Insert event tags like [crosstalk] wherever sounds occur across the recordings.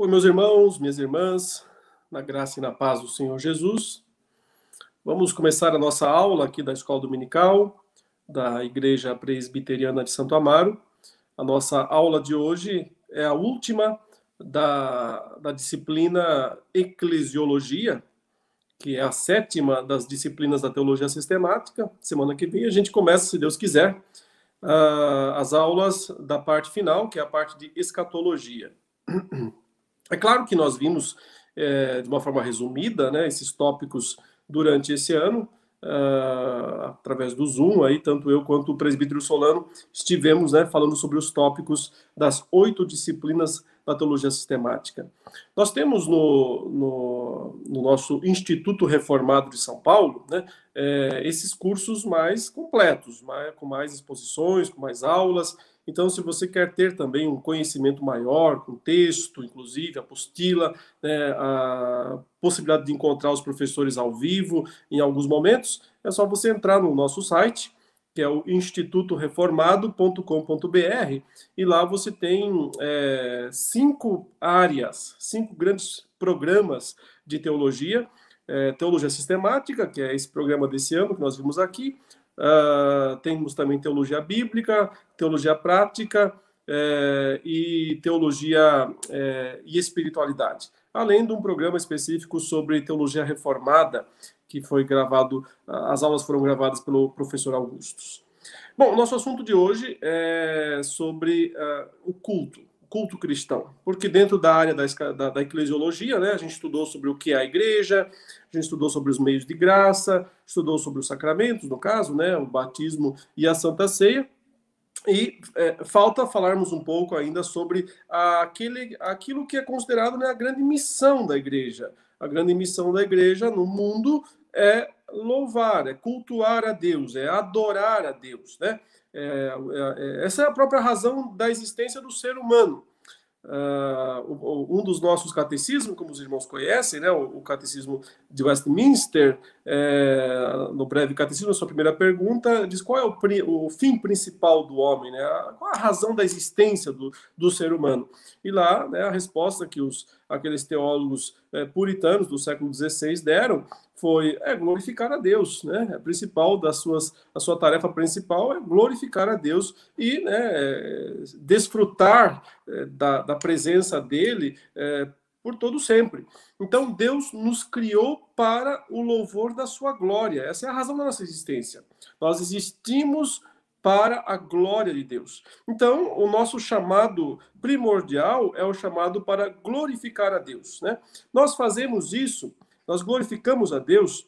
Oi, meus irmãos, minhas irmãs, na graça e na paz do Senhor Jesus. Vamos começar a nossa aula aqui da Escola Dominical da Igreja Presbiteriana de Santo Amaro. A nossa aula de hoje é a última da, da disciplina Eclesiologia, que é a sétima das disciplinas da Teologia Sistemática. Semana que vem a gente começa, se Deus quiser, as aulas da parte final, que é a parte de escatologia. [clears throat] É claro que nós vimos é, de uma forma resumida né, esses tópicos durante esse ano, uh, através do Zoom, aí, tanto eu quanto o presbítero Solano estivemos né, falando sobre os tópicos das oito disciplinas da teologia sistemática. Nós temos no, no, no nosso Instituto Reformado de São Paulo né, é, esses cursos mais completos, mais, com mais exposições, com mais aulas, então, se você quer ter também um conhecimento maior, com texto, inclusive, apostila, né, a possibilidade de encontrar os professores ao vivo em alguns momentos, é só você entrar no nosso site, que é o institutoreformado.com.br, e lá você tem é, cinco áreas, cinco grandes programas de teologia. É, teologia sistemática, que é esse programa desse ano que nós vimos aqui, Uh, temos também teologia bíblica, teologia prática é, e teologia é, e espiritualidade. Além de um programa específico sobre teologia reformada, que foi gravado, as aulas foram gravadas pelo professor Augustus. Bom, nosso assunto de hoje é sobre uh, o culto culto cristão, porque dentro da área da, da, da, eclesiologia, né, a gente estudou sobre o que é a igreja, a gente estudou sobre os meios de graça, estudou sobre os sacramentos, no caso, né, o batismo e a Santa Ceia, e é, falta falarmos um pouco ainda sobre aquele, aquilo que é considerado né, a grande missão da igreja. A grande missão da igreja no mundo é louvar, é cultuar a Deus, é adorar a Deus, né? É, é, essa é a própria razão da existência do ser humano. Uh, um dos nossos catecismos, como os irmãos conhecem, né, o, o catecismo de Westminster, é, no breve catecismo, a sua primeira pergunta diz qual é o, o, fim principal do homem, né, qual a razão da existência do, do ser humano. E lá, né, a resposta que os, aqueles teólogos é, puritanos do século XVI deram foi é, glorificar a Deus, né? A principal das suas, a sua tarefa principal é glorificar a Deus e né, é, desfrutar é, da, da presença dele é, por todo sempre. Então Deus nos criou para o louvor da sua glória. Essa é a razão da nossa existência. Nós existimos para a glória de Deus. Então, o nosso chamado primordial é o chamado para glorificar a Deus, né? Nós fazemos isso nós glorificamos a Deus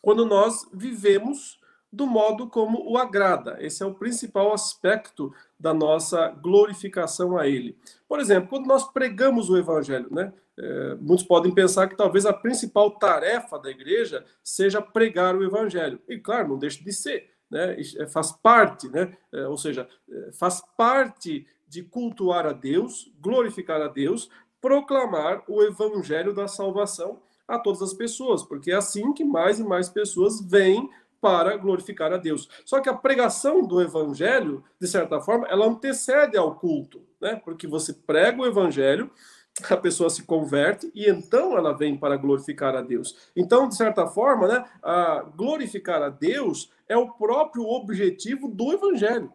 quando nós vivemos do modo como o agrada. Esse é o principal aspecto da nossa glorificação a Ele. Por exemplo, quando nós pregamos o Evangelho, né? É, muitos podem pensar que talvez a principal tarefa da igreja seja pregar o Evangelho. E claro, não deixa de ser. Né? É, faz parte, né? É, ou seja, é, faz parte de cultuar a Deus, glorificar a Deus, proclamar o Evangelho da salvação a todas as pessoas, porque é assim que mais e mais pessoas vêm para glorificar a Deus. Só que a pregação do evangelho, de certa forma, ela antecede ao culto, né? Porque você prega o evangelho, a pessoa se converte e então ela vem para glorificar a Deus. Então, de certa forma, né, a glorificar a Deus é o próprio objetivo do evangelho.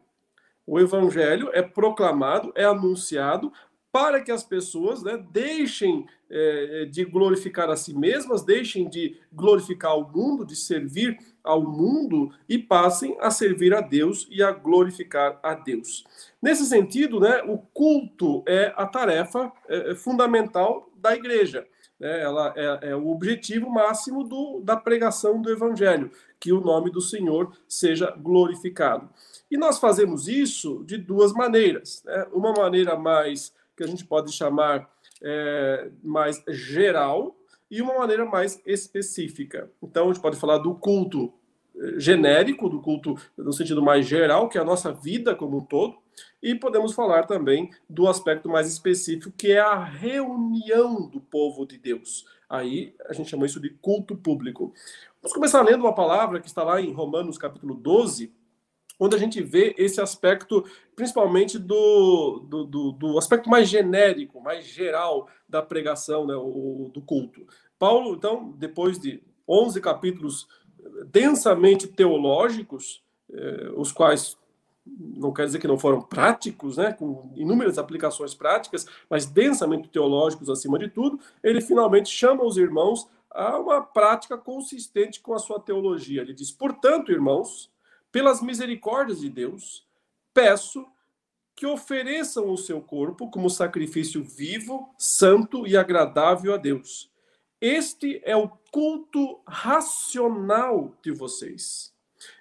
O evangelho é proclamado, é anunciado para que as pessoas né, deixem é, de glorificar a si mesmas, deixem de glorificar o mundo, de servir ao mundo e passem a servir a Deus e a glorificar a Deus. Nesse sentido, né, o culto é a tarefa é, é fundamental da igreja. Né, ela é, é, o objetivo máximo do, da pregação do evangelho, que o nome do Senhor seja glorificado. E nós fazemos isso de duas maneiras. Né? Uma maneira mais que a gente pode chamar é, mais geral e uma maneira mais específica. Então, a gente pode falar do culto é, genérico, do culto no sentido mais geral, que é a nossa vida como um todo, e podemos falar também do aspecto mais específico, que é a reunião do povo de Deus. Aí a gente chama isso de culto público. Vamos começar lendo uma palavra que está lá em Romanos capítulo 12, onde a gente vê esse aspecto, principalmente do, do, do, do aspecto mais genérico, mais geral da pregação, né, o, do culto. Paulo, então, depois de 11 capítulos densamente teológicos, eh, os quais não quer dizer que não foram práticos, né, com inúmeras aplicações práticas, mas densamente teológicos acima de tudo, ele finalmente chama os irmãos a uma prática consistente com a sua teologia. Ele diz: "Portanto, irmãos, pelas misericórdias de Deus, peço que ofereçam o seu corpo como sacrifício vivo, santo e agradável a Deus. Este é o culto racional de vocês.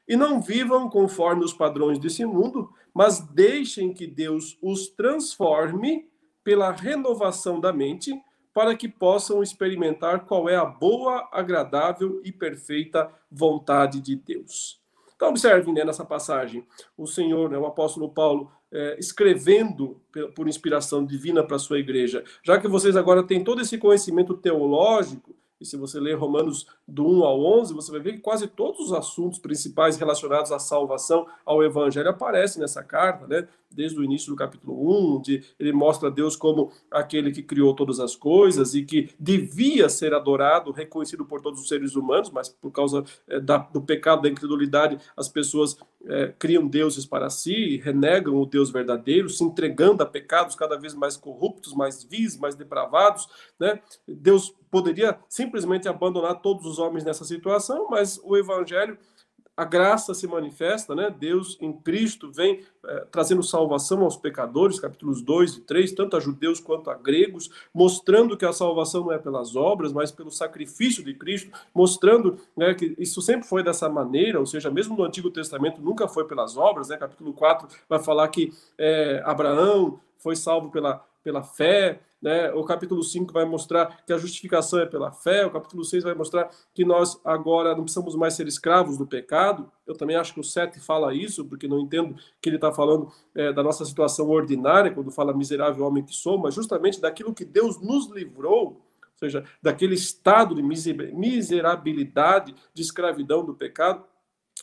E não vivam conforme os padrões desse mundo, mas deixem que Deus os transforme pela renovação da mente, para que possam experimentar qual é a boa, agradável e perfeita vontade de Deus. Então, observem né, nessa passagem, o Senhor, né, o apóstolo Paulo, é, escrevendo por inspiração divina para a sua igreja, já que vocês agora têm todo esse conhecimento teológico, e se você ler Romanos do 1 ao 11, você vai ver que quase todos os assuntos principais relacionados à salvação, ao evangelho, aparecem nessa carta, né? Desde o início do capítulo 1, de, ele mostra Deus como aquele que criou todas as coisas e que devia ser adorado, reconhecido por todos os seres humanos, mas por causa é, da, do pecado, da incredulidade, as pessoas é, criam deuses para si, renegam o Deus verdadeiro, se entregando a pecados cada vez mais corruptos, mais vis, mais depravados, né? Deus poderia simplesmente abandonar todos os homens nessa situação, mas o evangelho, a graça se manifesta, né? Deus em Cristo vem é, trazendo salvação aos pecadores, capítulos 2 e 3, tanto a judeus quanto a gregos, mostrando que a salvação não é pelas obras, mas pelo sacrifício de Cristo, mostrando né, que isso sempre foi dessa maneira, ou seja, mesmo no Antigo Testamento nunca foi pelas obras, né? Capítulo 4 vai falar que é, Abraão foi salvo pela, pela fé, né? O capítulo 5 vai mostrar que a justificação é pela fé, o capítulo 6 vai mostrar que nós agora não precisamos mais ser escravos do pecado. Eu também acho que o 7 fala isso, porque não entendo que ele está falando é, da nossa situação ordinária, quando fala miserável homem que sou, mas justamente daquilo que Deus nos livrou, ou seja, daquele estado de miserabilidade, de escravidão do pecado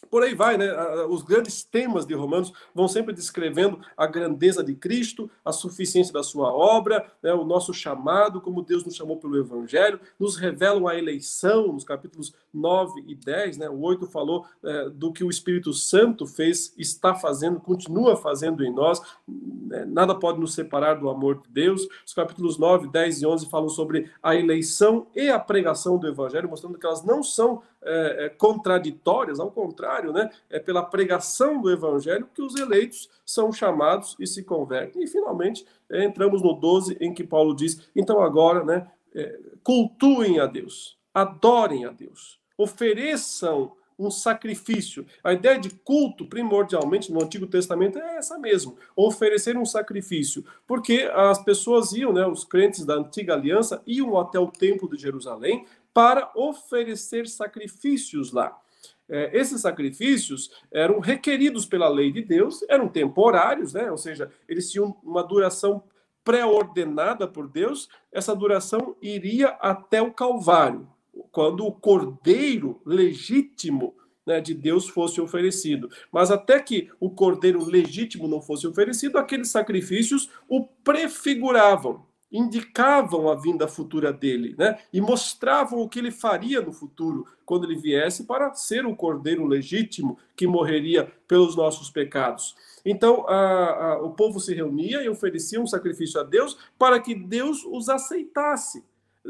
por aí vai, né? Os grandes temas de Romanos vão sempre descrevendo a grandeza de Cristo, a suficiência da sua obra, né? o nosso chamado, como Deus nos chamou pelo Evangelho, nos revelam a eleição, nos capítulos 9 e 10, né? O 8 falou é, do que o Espírito Santo fez, está fazendo, continua fazendo em nós, né? nada pode nos separar do amor de Deus. Os capítulos 9, 10 e 11 falam sobre a eleição e a pregação do Evangelho, mostrando que elas não são é, é, contraditórias, ao contrário, né? é pela pregação do evangelho que os eleitos são chamados e se convertem. E finalmente é, entramos no 12, em que Paulo diz: então agora, né, é, cultuem a Deus, adorem a Deus, ofereçam um sacrifício. A ideia de culto, primordialmente, no Antigo Testamento é essa mesmo: oferecer um sacrifício. Porque as pessoas iam, né, os crentes da antiga aliança, iam até o templo de Jerusalém para oferecer sacrifícios lá. É, esses sacrifícios eram requeridos pela lei de Deus, eram temporários, né? ou seja, eles tinham uma duração pré-ordenada por Deus, essa duração iria até o Calvário, quando o cordeiro legítimo né, de Deus fosse oferecido. Mas até que o cordeiro legítimo não fosse oferecido, aqueles sacrifícios o prefiguravam indicavam a vinda futura dele, né? E mostravam o que ele faria no futuro quando ele viesse para ser o cordeiro legítimo que morreria pelos nossos pecados. Então, a, a, o povo se reunia e oferecia um sacrifício a Deus para que Deus os aceitasse.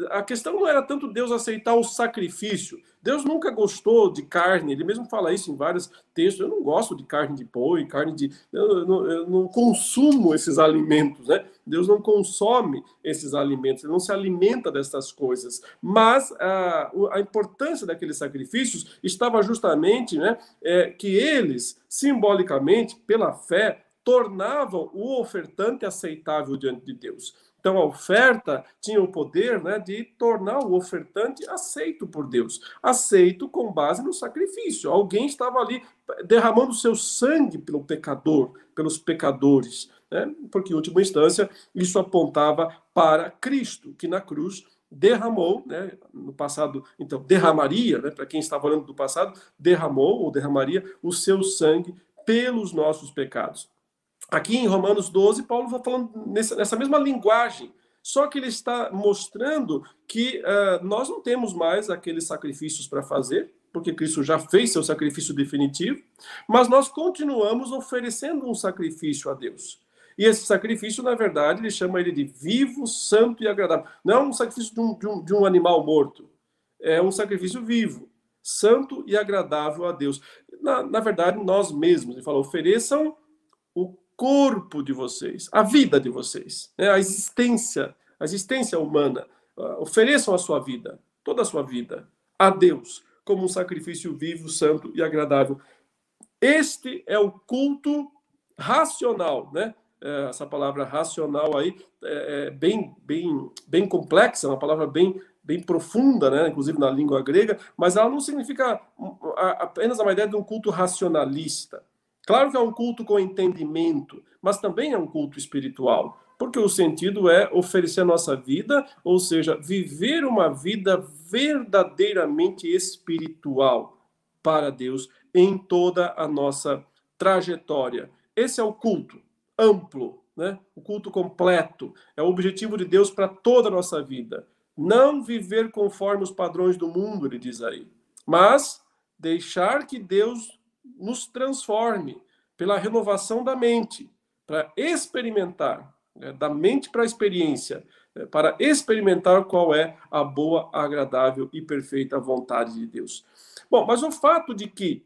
A questão não era tanto Deus aceitar o sacrifício. Deus nunca gostou de carne, ele mesmo fala isso em vários textos. Eu não gosto de carne de boi, carne de. Eu não, eu não consumo esses alimentos, né? Deus não consome esses alimentos, ele não se alimenta dessas coisas. Mas a, a importância daqueles sacrifícios estava justamente né, é, que eles, simbolicamente, pela fé, tornavam o ofertante aceitável diante de Deus. Então, a oferta tinha o poder né, de tornar o ofertante aceito por Deus, aceito com base no sacrifício. Alguém estava ali derramando seu sangue pelo pecador, pelos pecadores, né? porque, em última instância, isso apontava para Cristo, que na cruz derramou, né, no passado, então, derramaria, né, para quem está falando do passado, derramou ou derramaria o seu sangue pelos nossos pecados. Aqui em Romanos 12, Paulo está falando nessa, mesma linguagem, só que ele está mostrando que uh, nós não temos mais aqueles sacrifícios para fazer, porque Cristo já fez seu sacrifício definitivo, mas nós continuamos oferecendo um sacrifício a Deus. E esse sacrifício, na verdade, ele chama ele de vivo, santo e agradável. Não é um sacrifício de um, de um, de um animal morto, é um sacrifício vivo, santo e agradável a Deus. Na, na verdade, nós mesmos, ele fala, ofereçam corpo de vocês, a vida de vocês, né? a existência, a existência humana. Uh, ofereçam a sua vida, toda a sua vida, a Deus, como um sacrifício vivo, santo e agradável. Este é o culto racional, né? É, essa palavra racional aí é, é bem, bem, bem complexa, uma palavra bem, bem profunda, né? Inclusive na língua grega, mas ela não significa apenas uma ideia de um culto racionalista. Claro que é um culto com entendimento, mas também é um culto espiritual porque o sentido é oferecer a nossa vida, ou seja, viver uma vida verdadeiramente espiritual para Deus em toda a nossa trajetória. Esse é o culto amplo, né? o culto completo. É o objetivo de Deus para toda a nossa vida. Não viver conforme os padrões do mundo, ele diz aí, mas deixar que Deus nos transforme pela renovação da mente, para experimentar né, da mente para a experiência, né, para experimentar qual é a boa, agradável e perfeita vontade de Deus. Bom, mas o fato de que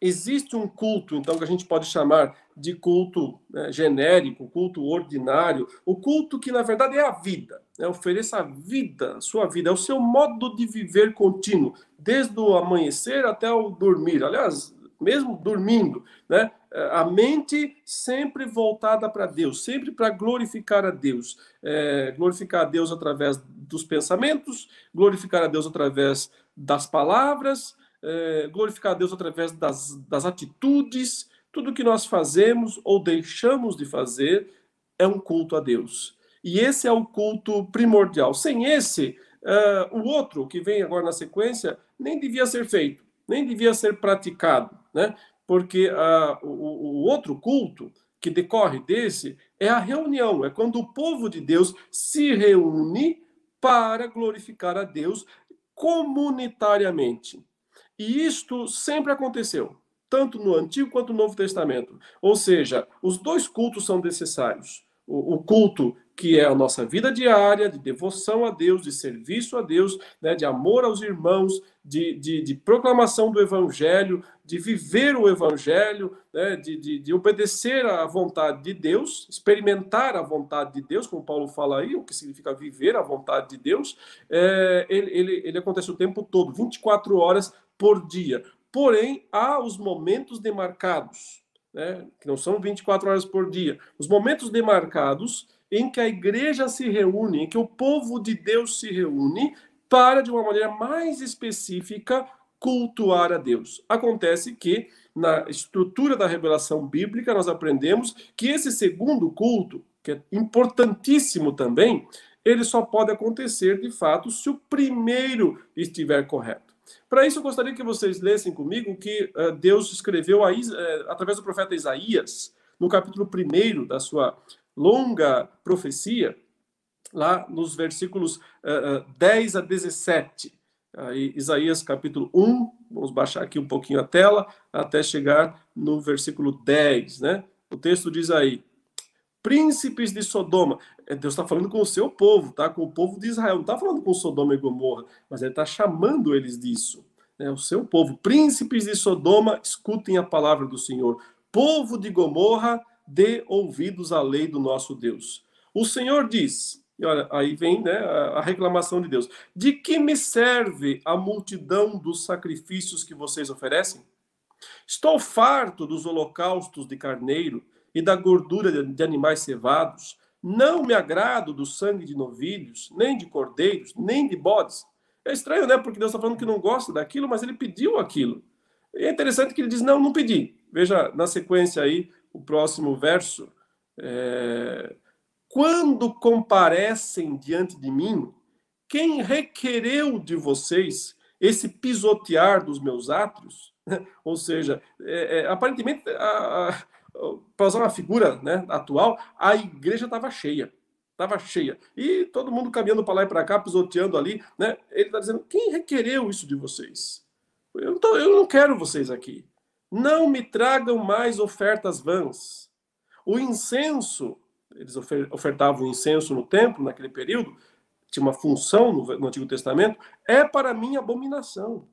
existe um culto, então, que a gente pode chamar de culto né, genérico, culto ordinário, o culto que, na verdade, é a vida, né, ofereça a vida, sua vida, é o seu modo de viver contínuo, desde o amanhecer até o dormir. Aliás, mesmo dormindo, né? A mente sempre voltada para Deus, sempre para glorificar a Deus, é, glorificar a Deus através dos pensamentos, glorificar a Deus através das palavras, é, glorificar a Deus através das, das atitudes, tudo que nós fazemos ou deixamos de fazer é um culto a Deus. E esse é o culto primordial. Sem esse, uh, o outro que vem agora na sequência nem devia ser feito, nem devia ser praticado né? Porque uh, o, o outro culto que decorre desse é a reunião, é quando o povo de Deus se reúne para glorificar a Deus comunitariamente. E isto sempre aconteceu, tanto no Antigo quanto no Novo Testamento. Ou seja, os dois cultos são necessários. O, o culto que é a nossa vida diária de devoção a Deus, de serviço a Deus, né, de amor aos irmãos, de, de, de proclamação do Evangelho, de viver o Evangelho, né, de, de, de, obedecer à vontade de Deus, experimentar a vontade de Deus, como Paulo fala aí, o que significa viver a vontade de Deus, é, ele, ele, ele acontece o tempo todo, 24 horas por dia. Porém, há os momentos demarcados, né, que não são 24 horas por dia, os momentos demarcados em que a igreja se reúne, em que o povo de Deus se reúne para, de uma maneira mais específica, cultuar a Deus. Acontece que, na estrutura da revelação bíblica, nós aprendemos que esse segundo culto, que é importantíssimo também, ele só pode acontecer de fato se o primeiro estiver correto. Para isso, eu gostaria que vocês lessem comigo que uh, Deus escreveu a, uh, através do profeta Isaías, no capítulo 1 da sua longa profecia, lá nos versículos uh, 10 a 17. Aí, Isaías capítulo 1, vamos baixar aqui um pouquinho a tela, até chegar no versículo 10, né? O texto diz aí: Príncipes de Sodoma, é, Deus está falando com o seu povo, tá? Com o povo de Israel, não está falando com Sodoma e Gomorra, mas ele está chamando eles disso. Né? O seu povo, príncipes de Sodoma, escutem a palavra do Senhor. Povo de Gomorra, dê ouvidos à lei do nosso Deus. O Senhor diz, e olha, aí vem né, a reclamação de Deus: de que me serve a multidão dos sacrifícios que vocês oferecem? Estou farto dos holocaustos de carneiro e da gordura de animais cevados. Não me agrado do sangue de novilhos, nem de cordeiros, nem de bodes. É estranho, né? Porque Deus está falando que não gosta daquilo, mas ele pediu aquilo. E é interessante que ele diz: não, não pedi. Veja na sequência aí, o próximo verso. É, Quando comparecem diante de mim, quem requereu de vocês esse pisotear dos meus átrios, [laughs] ou seja, é, é, aparentemente, para usar uma figura né, atual, a igreja estava cheia. Estava cheia. E todo mundo caminhando para lá e para cá, pisoteando ali. Né? Ele está dizendo: quem requereu isso de vocês? Eu não, tô, eu não quero vocês aqui. Não me tragam mais ofertas vãs. O incenso, eles ofertavam incenso no templo naquele período, tinha uma função no, Antigo Testamento, é para mim abominação.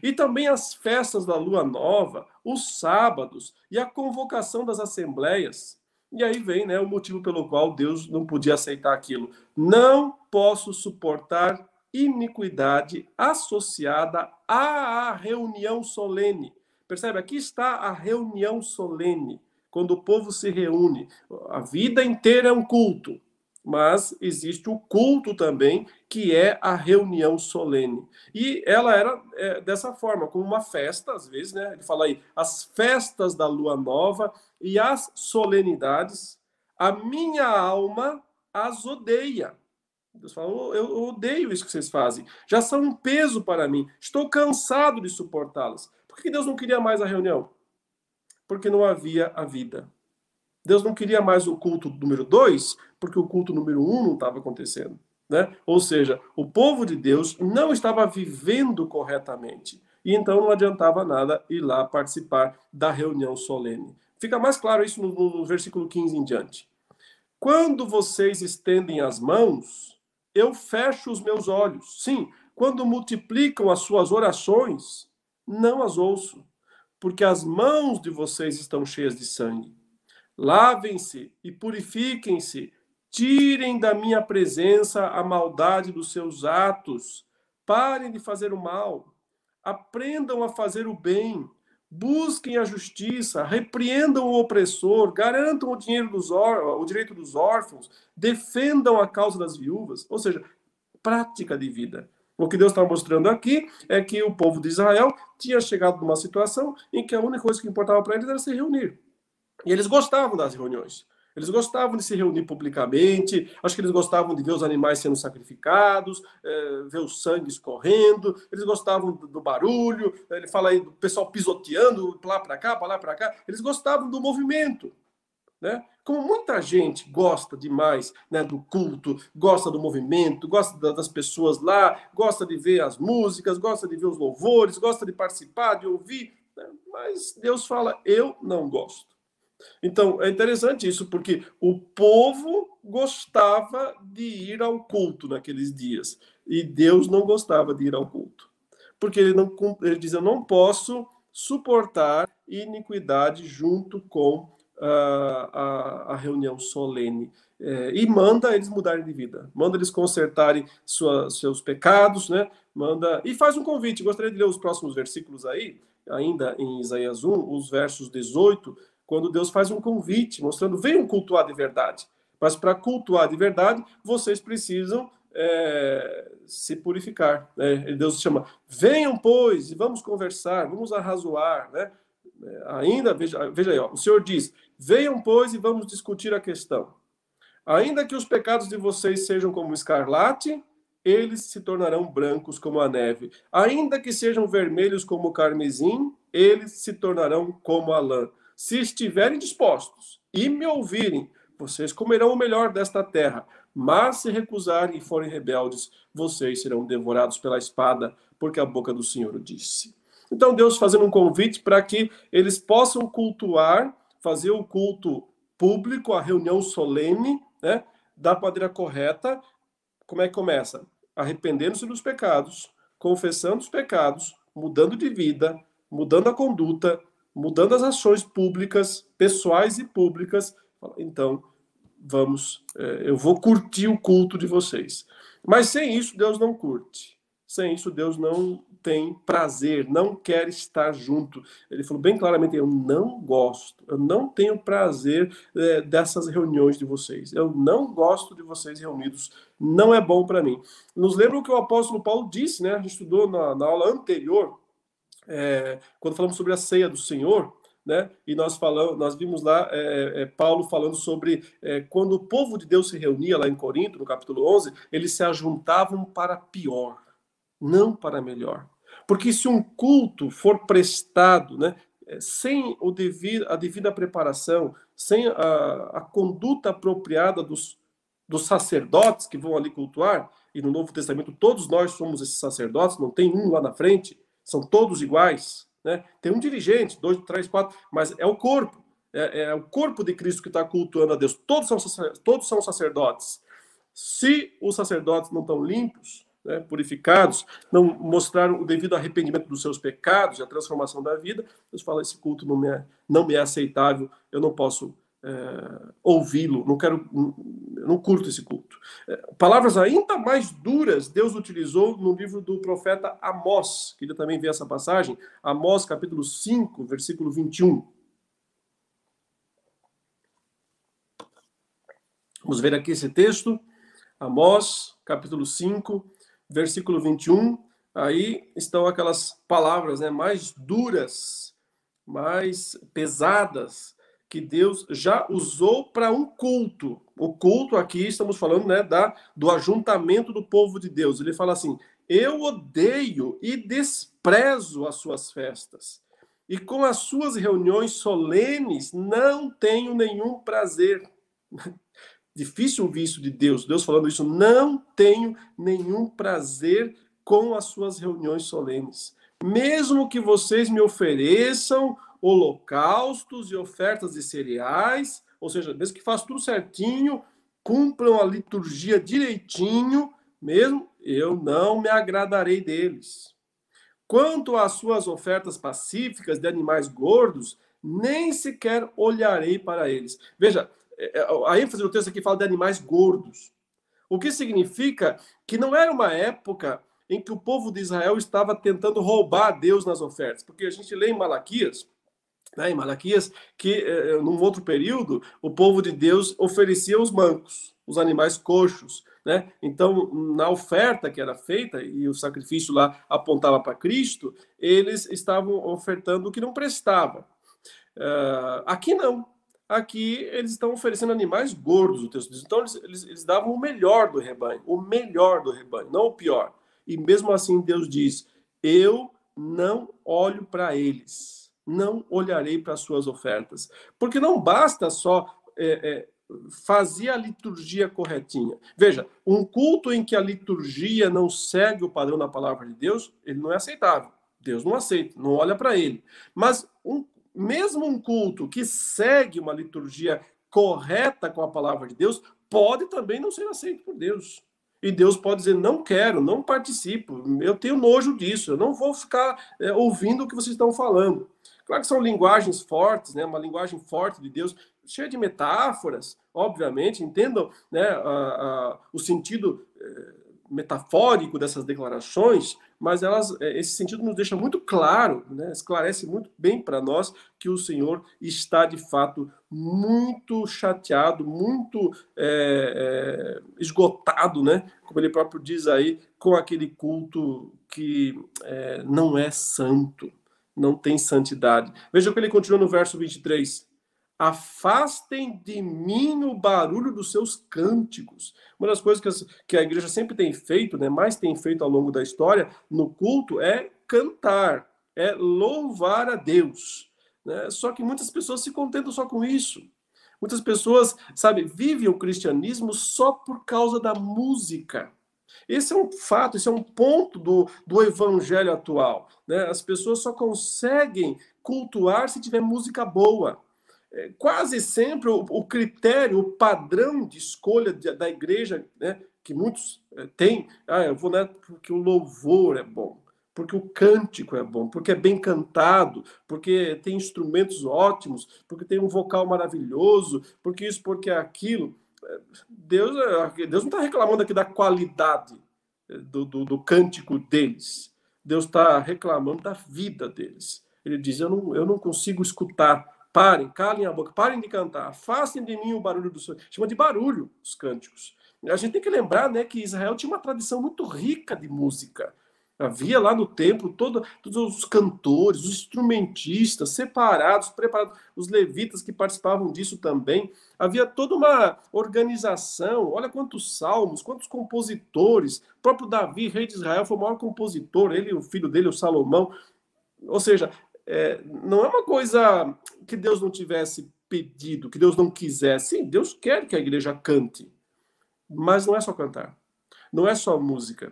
E também as festas da lua nova, os sábados e a convocação das assembleias. E aí vem né, o motivo pelo qual Deus não podia aceitar aquilo. Não posso suportar iniquidade associada à reunião solene. Percebe? Aqui está a reunião solene, quando o povo se reúne. A vida inteira é um culto mas existe o culto também, que é a reunião solene. E ela era é, dessa forma, como uma festa, às vezes, né? Ele fala aí, as festas da lua nova e as solenidades, a minha alma as odeia. Deus fala, eu odeio isso que vocês fazem. Já são um peso para mim. Estou cansado de suportá-las. Por que Deus não queria mais a reunião? Porque não havia a vida. Deus não queria mais o culto número dois, porque o culto número um não estava acontecendo. Né? Ou seja, o povo de Deus não estava vivendo corretamente. E então não adiantava nada ir lá participar da reunião solene. Fica mais claro isso no, no versículo 15 em diante. Quando vocês estendem as mãos, eu fecho os meus olhos. Sim, quando multiplicam as suas orações, não as ouço, porque as mãos de vocês estão cheias de sangue. Lavem-se e purifiquem-se, tirem da minha presença a maldade dos seus atos, parem de fazer o mal, aprendam a fazer o bem, busquem a justiça, repreendam o opressor, garantam o, dinheiro dos o direito dos órfãos, defendam a causa das viúvas, ou seja, prática de vida. O que Deus está mostrando aqui é que o povo de Israel tinha chegado numa situação em que a única coisa que importava para eles era se reunir. E eles gostavam das reuniões. Eles gostavam de se reunir publicamente, acho que eles gostavam de ver os animais sendo sacrificados, é, ver o sangue escorrendo, eles gostavam do, do barulho, ele fala aí do pessoal pisoteando lá para cá, para lá para cá, eles gostavam do movimento. Né? Como muita gente gosta demais né, do culto, gosta do movimento, gosta das pessoas lá, gosta de ver as músicas, gosta de ver os louvores, gosta de participar, de ouvir, né? mas Deus fala: eu não gosto. Então, é interessante isso, porque o povo gostava de ir ao culto naqueles dias, e Deus não gostava de ir ao culto. Porque ele, não, ele diz: Eu não posso suportar iniquidade junto com a, a, reunião solene. É, e manda eles mudarem de vida, manda eles consertarem sua, seus pecados, né? Manda e faz um convite. Gostaria de ler os próximos versículos aí, ainda em Isaías 1, os versos 18 quando Deus faz um convite, mostrando: venham cultuar de verdade. Mas para cultuar de verdade, vocês precisam é, se purificar. Né? Deus chama: venham, pois, e vamos conversar, vamos arrazoar. Né? É, ainda, veja, veja aí, ó, o Senhor diz: venham, pois, e vamos discutir a questão. Ainda que os pecados de vocês sejam como escarlate, eles se tornarão brancos como a neve. Ainda que sejam vermelhos como o carmesim, eles se tornarão como a lã. Se estiverem dispostos e me ouvirem, vocês comerão o melhor desta terra. Mas se recusarem e forem rebeldes, vocês serão devorados pela espada, porque a boca do Senhor disse. Então, Deus fazendo um convite para que eles possam cultuar, fazer o culto público, a reunião solene, né, da maneira correta. Como é que começa? Arrependendo-se dos pecados, confessando os pecados, mudando de vida, mudando a conduta, mudando as ações públicas, pessoais e públicas. Então, vamos, é, eu vou curtir o culto de vocês. Mas sem isso, Deus não curte. Sem isso, Deus não tem prazer, não quer estar junto. Ele falou bem claramente: eu não gosto, eu não tenho prazer é, dessas reuniões de vocês. Eu não gosto de vocês reunidos, não é bom para mim. Nos lembra o que o apóstolo Paulo disse, né? A gente estudou na, na aula anterior é, quando falamos sobre a ceia do Senhor, né? E nós falamos, nós vimos lá é, é, Paulo falando sobre é, quando o povo de Deus se reunia lá em Corinto, no capítulo 11, eles se ajuntavam para pior, não para melhor. Porque se um culto for prestado, né, sem o devido, a devida preparação, sem a, a conduta apropriada dos, dos sacerdotes que vão ali cultuar, e no Novo Testamento todos nós somos esses sacerdotes, não tem um lá na frente, são todos iguais. Né? Tem um dirigente, dois, três, quatro, mas é o corpo. É, é o corpo de Cristo que está cultuando a Deus. Todos são, todos são sacerdotes. Se os sacerdotes não estão limpos, né, purificados, não mostraram o devido arrependimento dos seus pecados e a transformação da vida, Deus fala: esse culto não me é, não me é aceitável, eu não posso é, ouvi-lo, não quero, não curto esse culto. É, palavras ainda mais duras Deus utilizou no livro do profeta Amós, que ele também vê essa passagem, Amós capítulo 5, versículo 21. Vamos ver aqui esse texto, Amós capítulo 5, versículo 21. Aí estão aquelas palavras né, mais duras, mais pesadas, que Deus já usou para um culto. O culto aqui estamos falando, né, da do ajuntamento do povo de Deus. Ele fala assim: "Eu odeio e desprezo as suas festas, e com as suas reuniões solenes não tenho nenhum prazer." [laughs] Difícil ouvir isso de Deus. Deus falando isso, não tenho nenhum prazer com as suas reuniões solenes. Mesmo que vocês me ofereçam holocaustos e ofertas de cereais, ou seja, mesmo que façam tudo certinho, cumpram a liturgia direitinho, mesmo eu não me agradarei deles. Quanto às suas ofertas pacíficas de animais gordos, nem sequer olharei para eles. Veja, a ênfase do texto aqui fala de animais gordos. O que significa que não era uma época em que o povo de Israel estava tentando roubar Deus nas ofertas. Porque a gente lê em Malaquias né, em Malaquias, que eh, num outro período o povo de Deus oferecia os mancos, os animais coxos. Né? Então, na oferta que era feita, e o sacrifício lá apontava para Cristo, eles estavam ofertando o que não prestava. Uh, aqui não. Aqui eles estão oferecendo animais gordos, o texto diz. Então, eles, eles, eles davam o melhor do rebanho, o melhor do rebanho, não o pior. E mesmo assim, Deus diz: Eu não olho para eles não olharei para as suas ofertas. Porque não basta só é, é, fazer a liturgia corretinha. Veja, um culto em que a liturgia não segue o padrão da palavra de Deus, ele não é aceitável. Deus não aceita, não olha para ele. Mas um, mesmo um culto que segue uma liturgia correta com a palavra de Deus, pode também não ser aceito por Deus. E Deus pode dizer: não quero, não participo, eu tenho nojo disso, eu não vou ficar é, ouvindo o que vocês estão falando. Claro que são linguagens fortes, né? uma linguagem forte de Deus, cheia de metáforas, obviamente, entendam né, a, a, o sentido é, metafórico dessas declarações, mas elas, é, esse sentido nos deixa muito claro, né, esclarece muito bem para nós que o Senhor está de fato muito chateado, muito é, é, esgotado, né, como ele próprio diz aí, com aquele culto que é, não é santo não tem santidade. Veja o que ele continua no verso 23. Afastem de mim o barulho dos seus cânticos. Uma das coisas que, as, que a igreja sempre tem feito, né, mais tem feito ao longo da história, no culto, é cantar, é louvar a Deus. Né? Só que muitas pessoas se contentam só com isso. Muitas pessoas, sabe, vivem o cristianismo só por causa da música. Esse é um fato, esse é um ponto do, do evangelho atual. Né? As pessoas só conseguem cultuar se tiver música boa. É, quase sempre o, o, critério, o padrão de escolha de, da igreja, né, que muitos é, têm, ah, eu vou né, porque o louvor é bom, porque o cântico é bom, porque é bem cantado, porque tem instrumentos ótimos, porque tem um vocal maravilhoso, porque isso, porque aquilo. Deus, Deus não está reclamando aqui da qualidade do, do, do cântico deles. Deus está reclamando da vida deles. Ele diz: eu não, eu não consigo escutar. Parem, calem a boca, parem de cantar, afastem de mim o barulho do seu. Chama de barulho os cânticos. A gente tem que lembrar né, que Israel tinha uma tradição muito rica de música. Havia lá no templo todo, todos os cantores, os instrumentistas separados, preparados, os levitas que participavam disso também. Havia toda uma organização. Olha quantos salmos, quantos compositores. O próprio Davi, rei de Israel, foi o maior compositor. Ele, o filho dele, o Salomão. Ou seja, é, não é uma coisa que Deus não tivesse pedido, que Deus não quisesse. Sim, Deus quer que a igreja cante, mas não é só cantar, não é só música.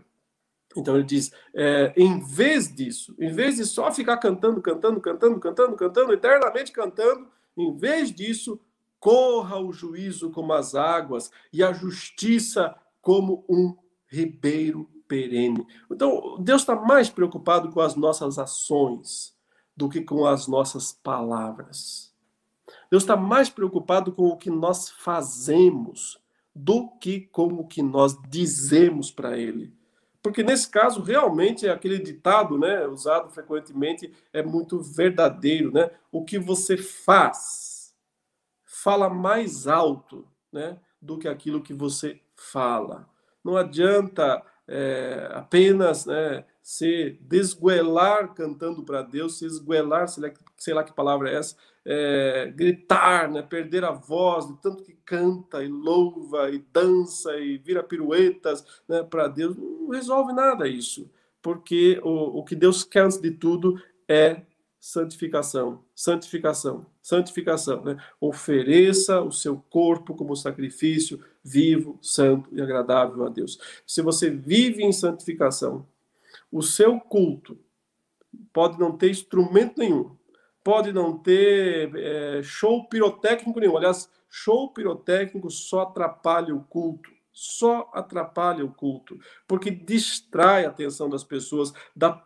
Então ele diz: é, em vez disso, em vez de só ficar cantando, cantando, cantando, cantando, cantando, eternamente cantando, em vez disso, corra o juízo como as águas e a justiça como um ribeiro perene. Então, Deus está mais preocupado com as nossas ações do que com as nossas palavras. Deus está mais preocupado com o que nós fazemos do que com o que nós dizemos para Ele. Porque nesse caso, realmente, aquele ditado, né, usado frequentemente, é muito verdadeiro, né? O que você faz fala mais alto, né, do que aquilo que você fala. Não adianta é, apenas né, se desguelar cantando para Deus, se esguelar, sei lá, que palavra é essa, é, gritar, né, perder a voz, de tanto que canta e louva e dança e vira piruetas né, para Deus, não resolve nada isso, porque o, o que Deus quer antes de tudo é santificação, santificação, santificação. Né? Ofereça o seu corpo como sacrifício vivo, santo e agradável a Deus. Se você vive em santificação, o seu culto pode não ter instrumento nenhum, pode não ter é, show pirotécnico nenhum. Aliás, show pirotécnico só atrapalha o culto. Só atrapalha o culto, porque distrai a atenção das pessoas da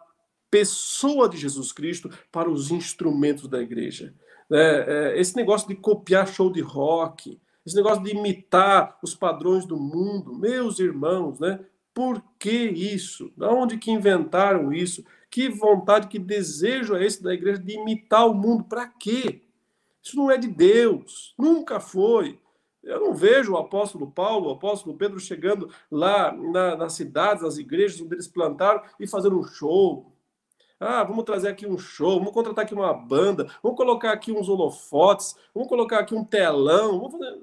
pessoa de Jesus Cristo para os instrumentos da igreja. É, é, esse negócio de copiar show de rock, esse negócio de imitar os padrões do mundo, meus irmãos, né? Por que isso? Da onde que inventaram isso? Que vontade, que desejo é esse da igreja de imitar o mundo? Para quê? Isso não é de Deus, nunca foi. Eu não vejo o apóstolo Paulo, o apóstolo Pedro chegando lá na, nas cidades, nas igrejas onde eles plantaram e fazendo um show. Ah, vamos trazer aqui um show, vamos contratar aqui uma banda, vamos colocar aqui uns holofotes, vamos colocar aqui um telão, vamos fazer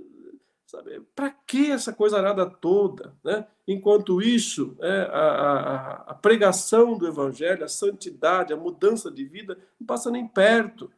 Sabe? Para que essa coisa arada toda? Né? Enquanto isso, é, a, a, a, pregação do evangelho, a santidade, a mudança de vida, não passa nem perto.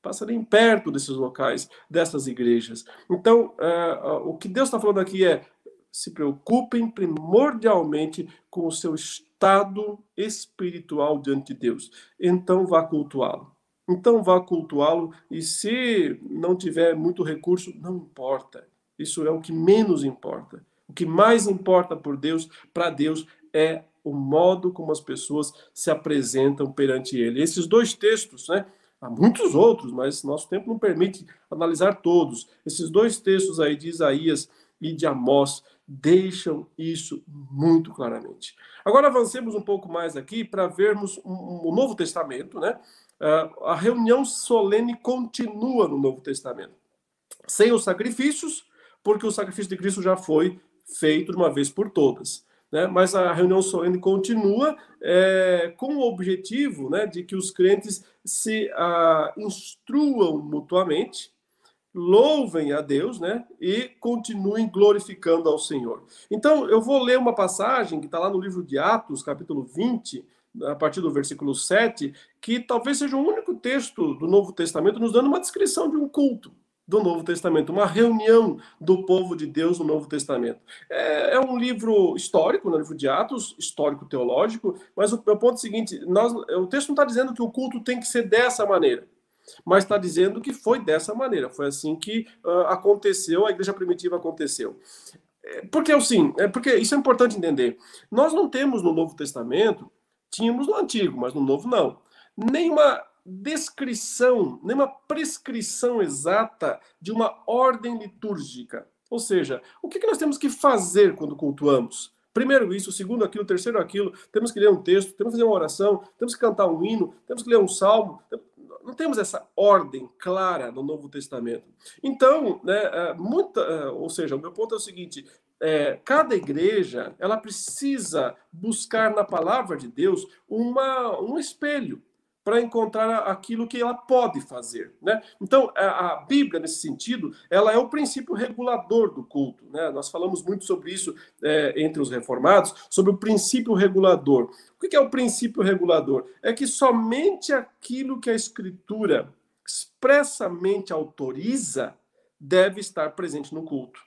Passa nem perto desses locais, dessas igrejas. Então, é, o que Deus está falando aqui é: se preocupem primordialmente com o seu estado espiritual diante de Deus. Então, vá cultuá-lo. Então, vá cultuá-lo. E se não tiver muito recurso, não importa isso é o que menos importa. O que mais importa por Deus, para Deus, é o modo como as pessoas se apresentam perante Ele. Esses dois textos, né? Há muitos outros, mas nosso tempo não permite analisar todos. Esses dois textos aí de Isaías e de Amós deixam isso muito claramente. Agora avancemos um pouco mais aqui para vermos o um, um Novo Testamento, né? Uh, a reunião solene continua no Novo Testamento. Sem os sacrifícios, porque o sacrifício de Cristo já foi feito de uma vez por todas. Né? Mas a reunião solene continua é, com o objetivo né, de que os crentes se ah, instruam mutuamente, louvem a Deus né, e continuem glorificando ao Senhor. Então, eu vou ler uma passagem que está lá no livro de Atos, capítulo 20, a partir do versículo 7, que talvez seja o único texto do Novo Testamento nos dando uma descrição de um culto do Novo Testamento, uma reunião do povo de Deus no Novo Testamento. É, é um livro histórico, no né, livro de Atos, histórico-teológico, mas o meu ponto é o seguinte: nós, o texto não está dizendo que o culto tem que ser dessa maneira, mas está dizendo que foi dessa maneira, foi assim que uh, aconteceu, a igreja primitiva aconteceu. É, porque assim, é porque isso é importante entender. Nós não temos no Novo Testamento, tínhamos no Antigo, mas no Novo não, nenhuma descrição, nem uma prescrição exata de uma ordem litúrgica. Ou seja, o que nós temos que fazer quando cultuamos? Primeiro isso, segundo aquilo, terceiro aquilo, temos que ler um texto, temos que fazer uma oração, temos que cantar um hino, temos que ler um salmo. Não temos essa ordem clara no Novo Testamento. Então, né, é, muita, é, ou seja, o meu ponto é o seguinte: é, cada igreja ela precisa buscar na palavra de Deus uma, um espelho para encontrar aquilo que ela pode fazer, né? Então a, Bíblia nesse sentido ela é o princípio regulador do culto, né? Nós falamos muito sobre isso é, entre os reformados sobre o princípio regulador. O que é o princípio regulador? É que somente aquilo que a Escritura expressamente autoriza deve estar presente no culto.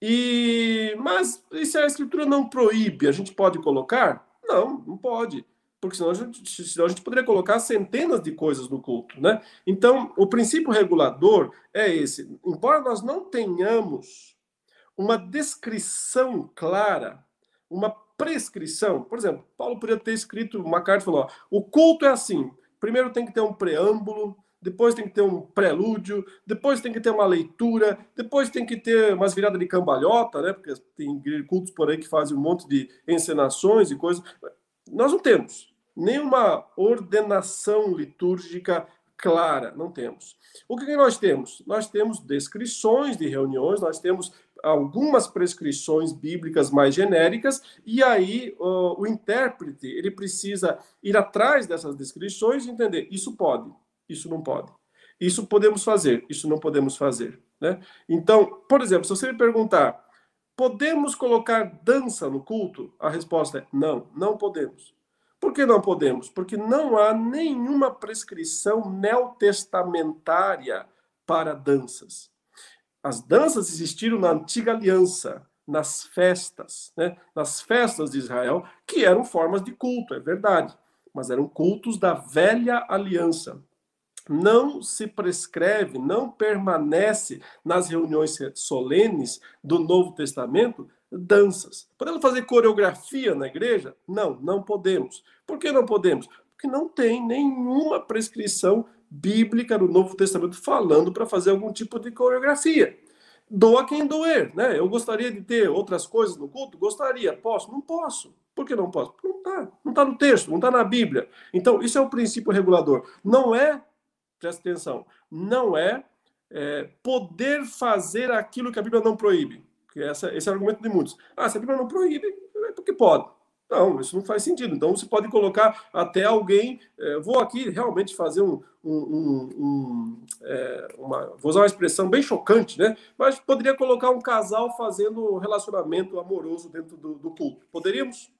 E mas e se a escritura não proíbe, a gente pode colocar? Não, não pode, porque senão a gente, senão a gente poderia colocar centenas de coisas no culto, né? Então, o princípio regulador é esse. Embora nós não tenhamos uma descrição clara, uma prescrição, por exemplo, Paulo poderia ter escrito uma carta ó, o culto é assim. Primeiro tem que ter um preâmbulo, depois tem que ter um prelúdio, depois tem que ter uma leitura, depois tem que ter umas viradas de cambalhota, né? Porque tem cultos por aí que fazem um monte de encenações e coisas. Nós não temos nenhuma ordenação litúrgica clara, não temos. O que nós temos? Nós temos descrições de reuniões, nós temos algumas prescrições bíblicas mais genéricas, e aí o, o intérprete ele precisa ir atrás dessas descrições e entender isso pode, isso não pode. Isso podemos fazer, isso não podemos fazer. Né? Então, por exemplo, se você me perguntar, podemos colocar dança no culto? A resposta é não, não podemos. Por que não podemos? Porque não há nenhuma prescrição neotestamentária para danças. As danças existiram na antiga aliança, nas festas, né? nas festas de Israel, que eram formas de culto, é verdade, mas eram cultos da velha aliança não se prescreve, não permanece nas reuniões solenes do Novo Testamento danças. Podemos fazer coreografia na igreja? Não, não podemos. Por que não podemos? Porque não tem nenhuma prescrição bíblica no Novo Testamento falando para fazer algum tipo de coreografia. Doa quem doer, né? Eu gostaria de ter outras coisas no culto? Gostaria. Posso? Não posso. Por que não posso? Não está. Não está no texto, não está na Bíblia. Então, isso é o princípio regulador. Não é presta atenção, não é, é, poder fazer aquilo que a Bíblia não proíbe. Que essa, esse é o argumento de muitos. Ah, se a Bíblia não proíbe, é porque pode. Não, isso não faz sentido. Então você pode colocar até alguém. É, vou aqui realmente fazer um. um, um, um é, uma, vou usar uma expressão bem chocante, né? Mas poderia colocar um casal fazendo um relacionamento amoroso dentro do, do culto. Poderíamos?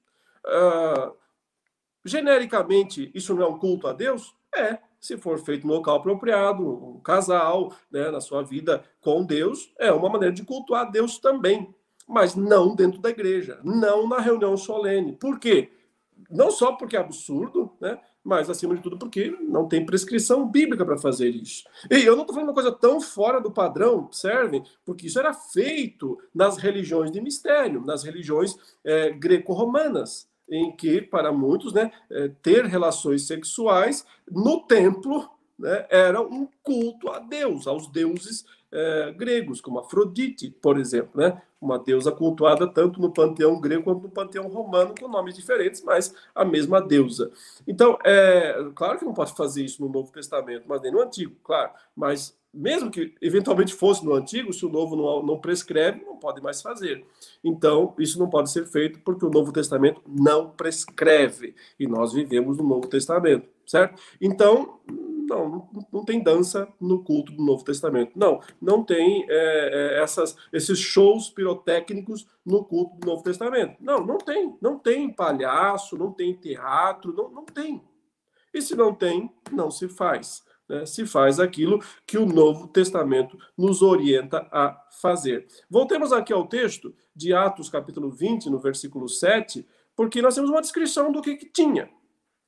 Uh, genericamente, isso não é um culto a Deus? É se for feito no local apropriado, um casal, né, na sua vida com Deus, é uma maneira de cultuar Deus também, mas não dentro da igreja, não na reunião solene. Por quê? Não só porque é absurdo, né, mas acima de tudo porque não tem prescrição bíblica para fazer isso. E eu não estou falando uma coisa tão fora do padrão, observem, porque isso era feito nas religiões de mistério, nas religiões é, greco-romanas em que, para muitos, né, é, ter relações sexuais no templo né, era um culto a Deus, aos deuses é, gregos, como Afrodite, por exemplo, né, uma deusa cultuada tanto no panteão grego quanto no panteão romano, com nomes diferentes, mas a mesma deusa. Então, é claro que não pode fazer isso no Novo Testamento, mas nem no Antigo, claro, mas mesmo que eventualmente fosse no antigo, se o novo não, não, prescreve, não pode mais fazer. Então, isso não pode ser feito porque o Novo Testamento não prescreve. E nós vivemos no Novo Testamento, certo? Então, não, não tem dança no culto do Novo Testamento. Não, não tem é, é, essas, esses shows pirotécnicos no culto do Novo Testamento. Não, não tem. Não tem palhaço, não tem teatro, não, não tem. E se não tem, não se faz né, se faz aquilo que o Novo Testamento nos orienta a fazer. Voltemos aqui ao texto de Atos, capítulo 20, no versículo 7, porque nós temos uma descrição do que, que tinha.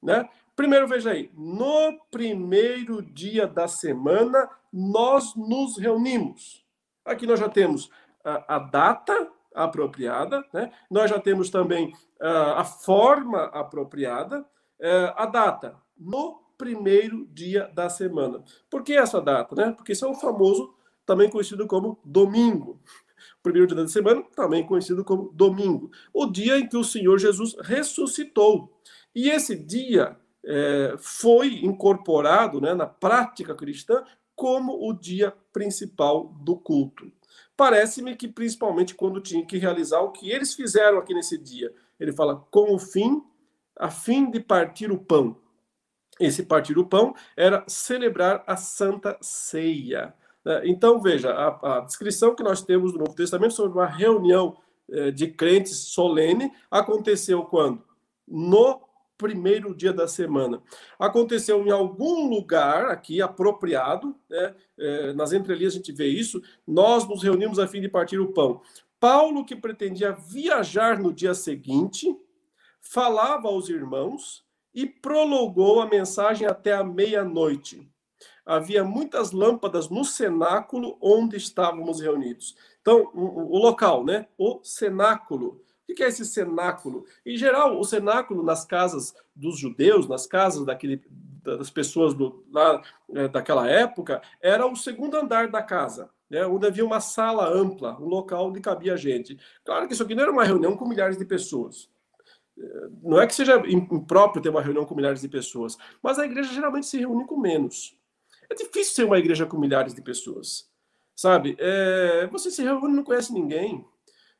Né? Primeiro, veja aí, no primeiro dia da semana, nós nos reunimos. Aqui nós já temos a, a data apropriada, né? nós já temos também a, a forma apropriada, é, a data, no primeiro dia da semana. Por que essa data? Né? Porque isso é o famoso, também conhecido como domingo. Primeiro dia da semana, também conhecido como domingo. O dia em que o Senhor Jesus ressuscitou. E esse dia é, foi incorporado né, na prática cristã como o dia principal do culto. Parece-me que principalmente quando tinha que realizar o que eles fizeram aqui nesse dia. Ele fala com o fim, a fim de partir o pão. Esse partir o pão era celebrar a Santa Ceia. Né? Então, veja, a, a descrição que nós temos no Novo Testamento sobre uma reunião eh, de crentes solene aconteceu quando? No primeiro dia da semana. Aconteceu em algum lugar aqui apropriado, né? é, nas entrelinhas a gente vê isso. Nós nos reunimos a fim de partir o pão. Paulo, que pretendia viajar no dia seguinte, falava aos irmãos e prolongou a mensagem até a meia-noite. Havia muitas lâmpadas no cenáculo onde estávamos reunidos. Então, o local, né? O cenáculo o que é esse cenáculo? Em geral, o cenáculo nas casas dos judeus, nas casas daquele, das pessoas do, lá, é, daquela época, era o segundo andar da casa, né, onde havia uma sala ampla, um local onde cabia gente. Claro que isso aqui não era uma reunião com milhares de pessoas. É, não é que seja impróprio ter uma reunião com milhares de pessoas, mas a igreja geralmente se reúne com menos. É difícil ser uma igreja com milhares de pessoas, sabe? É, você se reúne e não conhece ninguém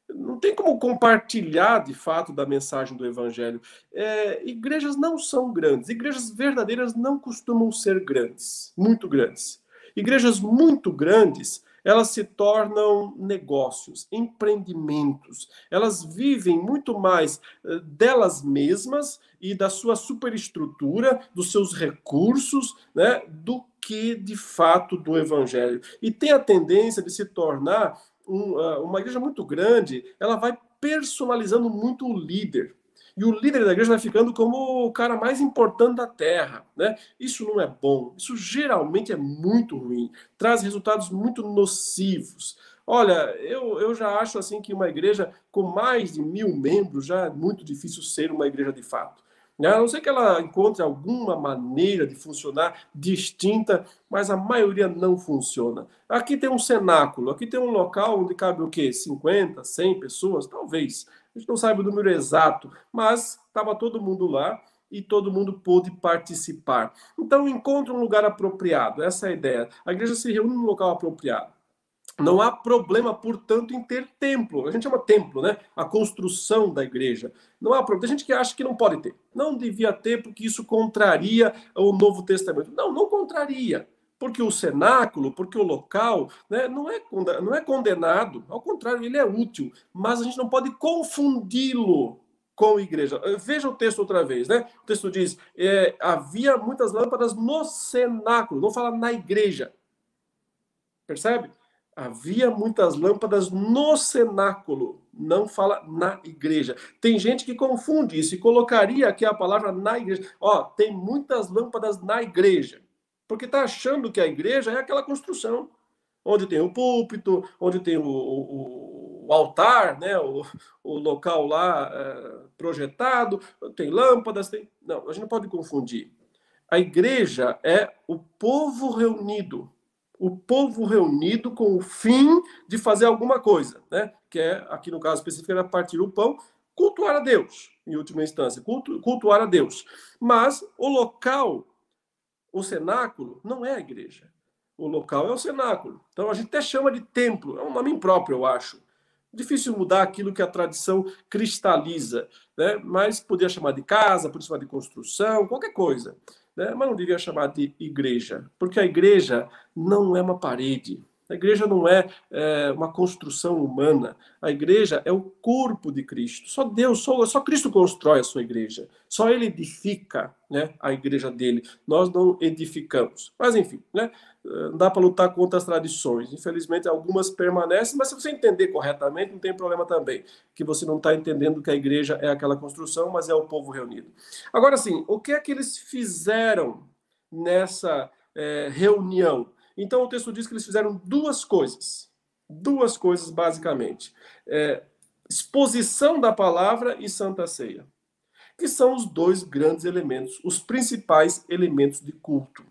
não tem como compartilhar de fato da mensagem do evangelho. É, igrejas não são grandes, igrejas verdadeiras não costumam ser grandes, muito grandes. Igrejas muito grandes, elas se tornam negócios, empreendimentos. Elas vivem muito mais eh, delas mesmas e da sua superestrutura, dos seus recursos, né, do que de fato do evangelho. E tem a tendência de se tornar um, ah, uma igreja muito grande, ela vai personalizando muito o líder. E o líder da igreja vai ficando como o cara mais importante da terra. Né? Isso não é bom. Isso geralmente é muito ruim. Traz resultados muito nocivos. Olha, eu, eu já acho assim que uma igreja com mais de mil membros já é muito difícil ser uma igreja de fato. Né? A não ser que ela encontre alguma maneira de funcionar distinta, mas a maioria não funciona. Aqui tem um cenáculo, aqui tem um local onde cabe o quê? 50, 100 pessoas? Talvez. A gente não sabe o número exato, mas estava todo mundo lá e todo mundo pôde participar. Então, encontre um lugar apropriado, essa é a ideia. A igreja se reúne num local apropriado. Não há problema, portanto, em ter templo. A gente chama templo, né? A construção da igreja. Não há problema. Tem gente que acha que não pode ter. Não devia ter, porque isso contraria o Novo Testamento. Não, não contraria. Porque o cenáculo, porque o local, né, não, é, não é condenado. Ao contrário, ele é útil. Mas a gente não pode confundi-lo com a igreja. Veja o texto outra vez, né? O texto diz: é, havia muitas lâmpadas no cenáculo, não fala na igreja. Percebe? Havia muitas lâmpadas no cenáculo, não fala na igreja. Tem gente que confunde isso e colocaria aqui a palavra na igreja. Ó, tem muitas lâmpadas na igreja, porque está achando que a igreja é aquela construção onde tem o púlpito, onde tem o, o, o altar, né, o, o local lá é, projetado, tem lâmpadas, tem. Não, a gente não pode confundir. A igreja é o povo reunido o povo reunido com o fim de fazer alguma coisa, né? Que é, aqui no caso específico, era partir o pão, cultuar a Deus, em última instância, cultu, cultuar a Deus. Mas o local, o cenáculo, não é a igreja. O local é o cenáculo. Então a gente até chama de templo, é um nome impróprio, eu acho. Difícil mudar aquilo que a tradição cristaliza, né? mas podia chamar de casa, podia chamar de construção, qualquer coisa né? mas não devia chamar de igreja, porque a igreja não é uma parede, a igreja não é, é, uma construção humana. A igreja é o corpo de Cristo. Só Deus, só, só Cristo constrói a sua igreja. Só Ele edifica né, a igreja dele. Nós não edificamos. Mas, enfim, né, não dá para lutar contra as tradições. Infelizmente, algumas permanecem, mas se você entender corretamente, não tem problema também. Que você não está entendendo que a igreja é aquela construção, mas é o povo reunido. Agora, sim, o que é que eles fizeram nessa é, reunião? Então o texto diz que eles fizeram duas coisas. Duas coisas, basicamente: é, exposição da palavra e santa ceia, que são os dois grandes elementos, os principais elementos de culto.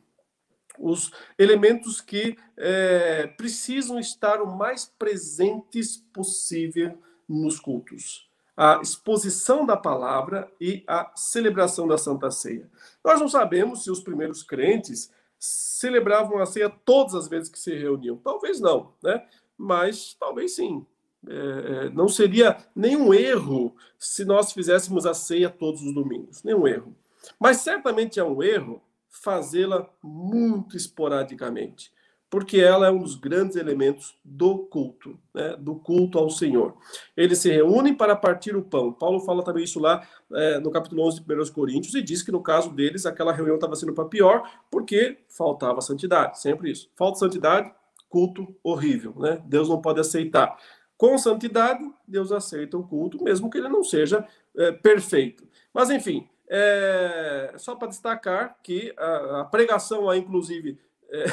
Os elementos que é, precisam estar o mais presentes possível nos cultos a exposição da palavra e a celebração da Santa Ceia. Nós não sabemos se os primeiros crentes celebravam a ceia todas as vezes que se reuniam. Talvez não, né? mas talvez sim. É, é, não seria nenhum erro se nós fizéssemos a ceia todos os domingos, nenhum erro. Mas certamente é um erro fazê-la muito esporadicamente porque ela é um dos grandes elementos do culto, né, do culto ao Senhor. Eles se reúnem para partir o pão. Paulo fala também isso lá é, no capítulo 11 de 1 Coríntios e diz que no caso deles aquela reunião estava sendo para pior porque faltava santidade, sempre isso. Falta santidade, culto horrível, né? Deus não pode aceitar. Com santidade, Deus aceita o culto, mesmo que ele não seja é, perfeito. Mas enfim, é, só para destacar que a, a pregação aí, inclusive, é,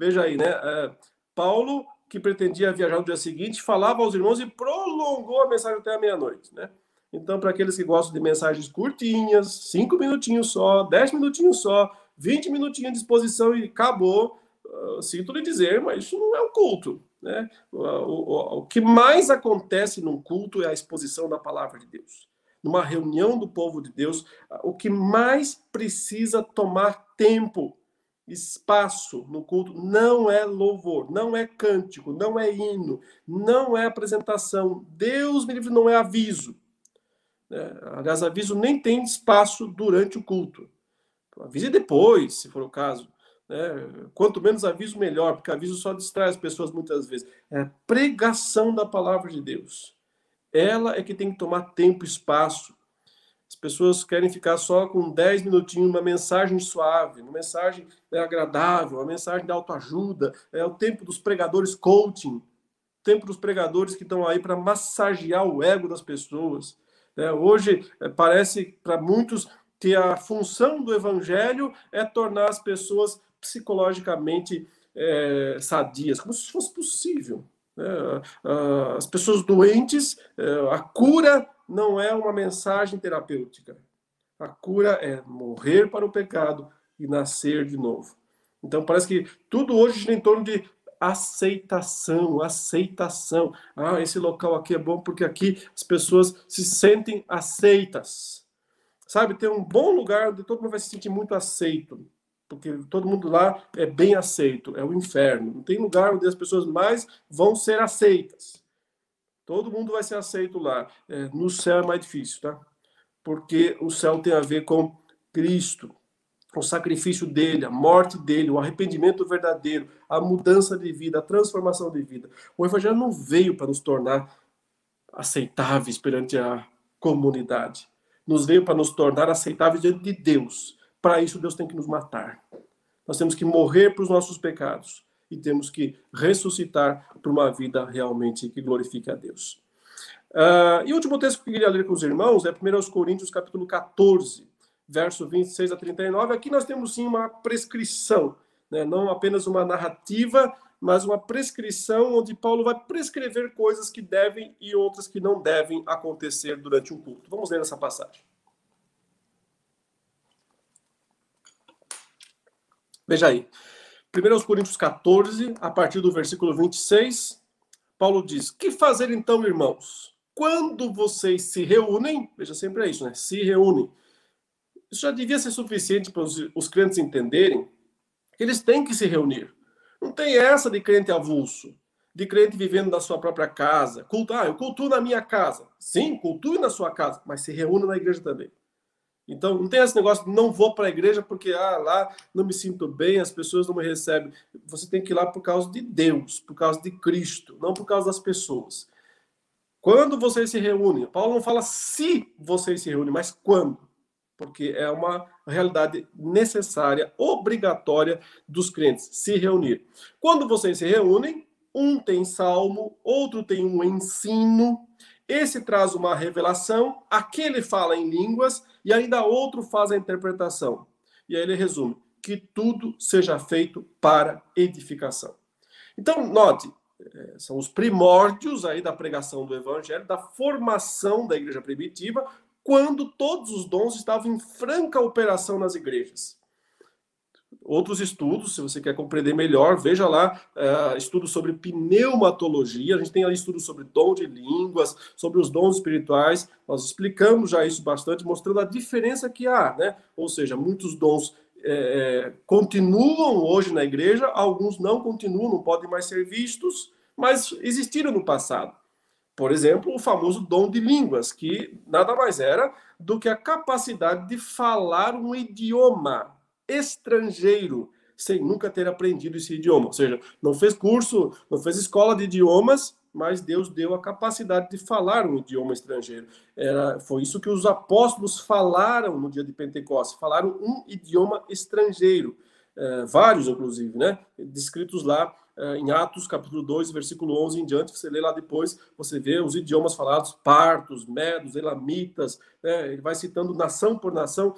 Veja aí, né? É, Paulo, que pretendia viajar no dia seguinte, falava aos irmãos e prolongou a mensagem até a meia-noite, né? Então, para aqueles que gostam de mensagens curtinhas, cinco minutinhos só, dez minutinhos só, vinte minutinhos de exposição e acabou, uh, sinto lhe dizer, mas isso não é um culto. Né? O, o, o, que mais acontece num culto é a exposição da palavra de Deus. Numa reunião do povo de Deus, o que mais precisa tomar tempo espaço no culto não é louvor, não é cântico, não é hino, não é apresentação. Deus me livre, não é aviso. É, aliás, aviso nem tem espaço durante o culto. Avise depois, se for o caso. É, quanto menos aviso, melhor, porque aviso só distrai as pessoas muitas vezes. É pregação da palavra de Deus. Ela é que tem que tomar tempo e espaço. As pessoas querem ficar só com 10 minutinhos, uma mensagem suave, uma mensagem né, agradável, uma mensagem de autoajuda. É o tempo dos pregadores coaching, o tempo dos pregadores que estão aí para massagear o ego das pessoas. É, hoje, é, parece para muitos que a função do evangelho é tornar as pessoas psicologicamente é, sadias, como se fosse possível. Né? As pessoas doentes, é, a cura não é uma mensagem terapêutica. A cura é morrer para o pecado e nascer de novo. Então parece que tudo hoje gira em torno de aceitação, aceitação. Ah, esse local aqui é bom porque aqui as pessoas se sentem aceitas. Sabe, tem um bom lugar onde todo mundo vai se sentir muito aceito, porque todo mundo lá é bem aceito, é o inferno. Não tem lugar onde as pessoas mais vão ser aceitas. Todo mundo vai ser aceito lá. É, no céu é mais difícil, tá? Porque o céu tem a ver com Cristo, o sacrifício dele, a morte dele, o arrependimento verdadeiro, a mudança de vida, a transformação de vida. O evangelho não veio para nos tornar aceitáveis perante a comunidade. Nos veio para nos tornar aceitáveis diante de Deus. Para isso, Deus tem que nos matar. Nós temos que morrer para os nossos pecados e temos que ressuscitar para uma vida realmente que glorifique a Deus. Uh, e o último texto que eu queria ler com os irmãos é 1 Coríntios, capítulo 14, verso 26 a 39. Aqui nós temos sim uma prescrição, né? não apenas uma narrativa, mas uma prescrição onde Paulo vai prescrever coisas que devem e outras que não devem acontecer durante um culto. Vamos ler essa passagem. Veja aí. 1 Coríntios 14, a partir do versículo 26, Paulo diz: Que fazer então, irmãos? Quando vocês se reúnem, veja sempre é isso, né? Se reúnem. Isso já devia ser suficiente para os, os crentes entenderem que eles têm que se reunir. Não tem essa de crente avulso, de crente vivendo na sua própria casa. Culto, ah, eu cultuo na minha casa. Sim, cultue na sua casa, mas se reúna na igreja também. Então, não tem esse negócio de não vou para a igreja porque ah, lá não me sinto bem, as pessoas não me recebem. Você tem que ir lá por causa de Deus, por causa de Cristo, não por causa das pessoas. Quando vocês se reúnem, Paulo não fala se vocês se reúnem, mas quando. Porque é uma realidade necessária, obrigatória dos crentes se reunir. Quando vocês se reúnem, um tem salmo, outro tem um ensino, esse traz uma revelação, aquele fala em línguas e ainda outro faz a interpretação. E aí ele resume: que tudo seja feito para edificação. Então, note, eh, são os primórdios aí da pregação do evangelho, da formação da igreja primitiva, quando todos os dons estavam em franca operação nas igrejas outros estudos, se você quer compreender melhor, veja lá uh, estudos sobre pneumatologia, a gente tem ali estudos sobre dom de línguas, sobre os dons espirituais, nós explicamos já isso bastante, mostrando a diferença que há, né? Ou seja, muitos dons é, continuam hoje na igreja, alguns não continuam, não podem mais ser vistos, mas existiram no passado. Por exemplo, o famoso dom de línguas, que nada mais era do que a capacidade de falar um idioma estrangeiro sem nunca ter aprendido esse idioma. Ou seja, não fez curso, não fez escola de idiomas, mas Deus deu a capacidade de falar um idioma estrangeiro. Era, foi isso que os apóstolos falaram no dia de Pentecostes, falaram um idioma estrangeiro. É, vários, inclusive, né? Descritos lá é, em Atos, capítulo 2, versículo 11 em diante, você lê lá depois, você vê os idiomas falados, partos, medos, elamitas, né? ele vai citando nação por nação,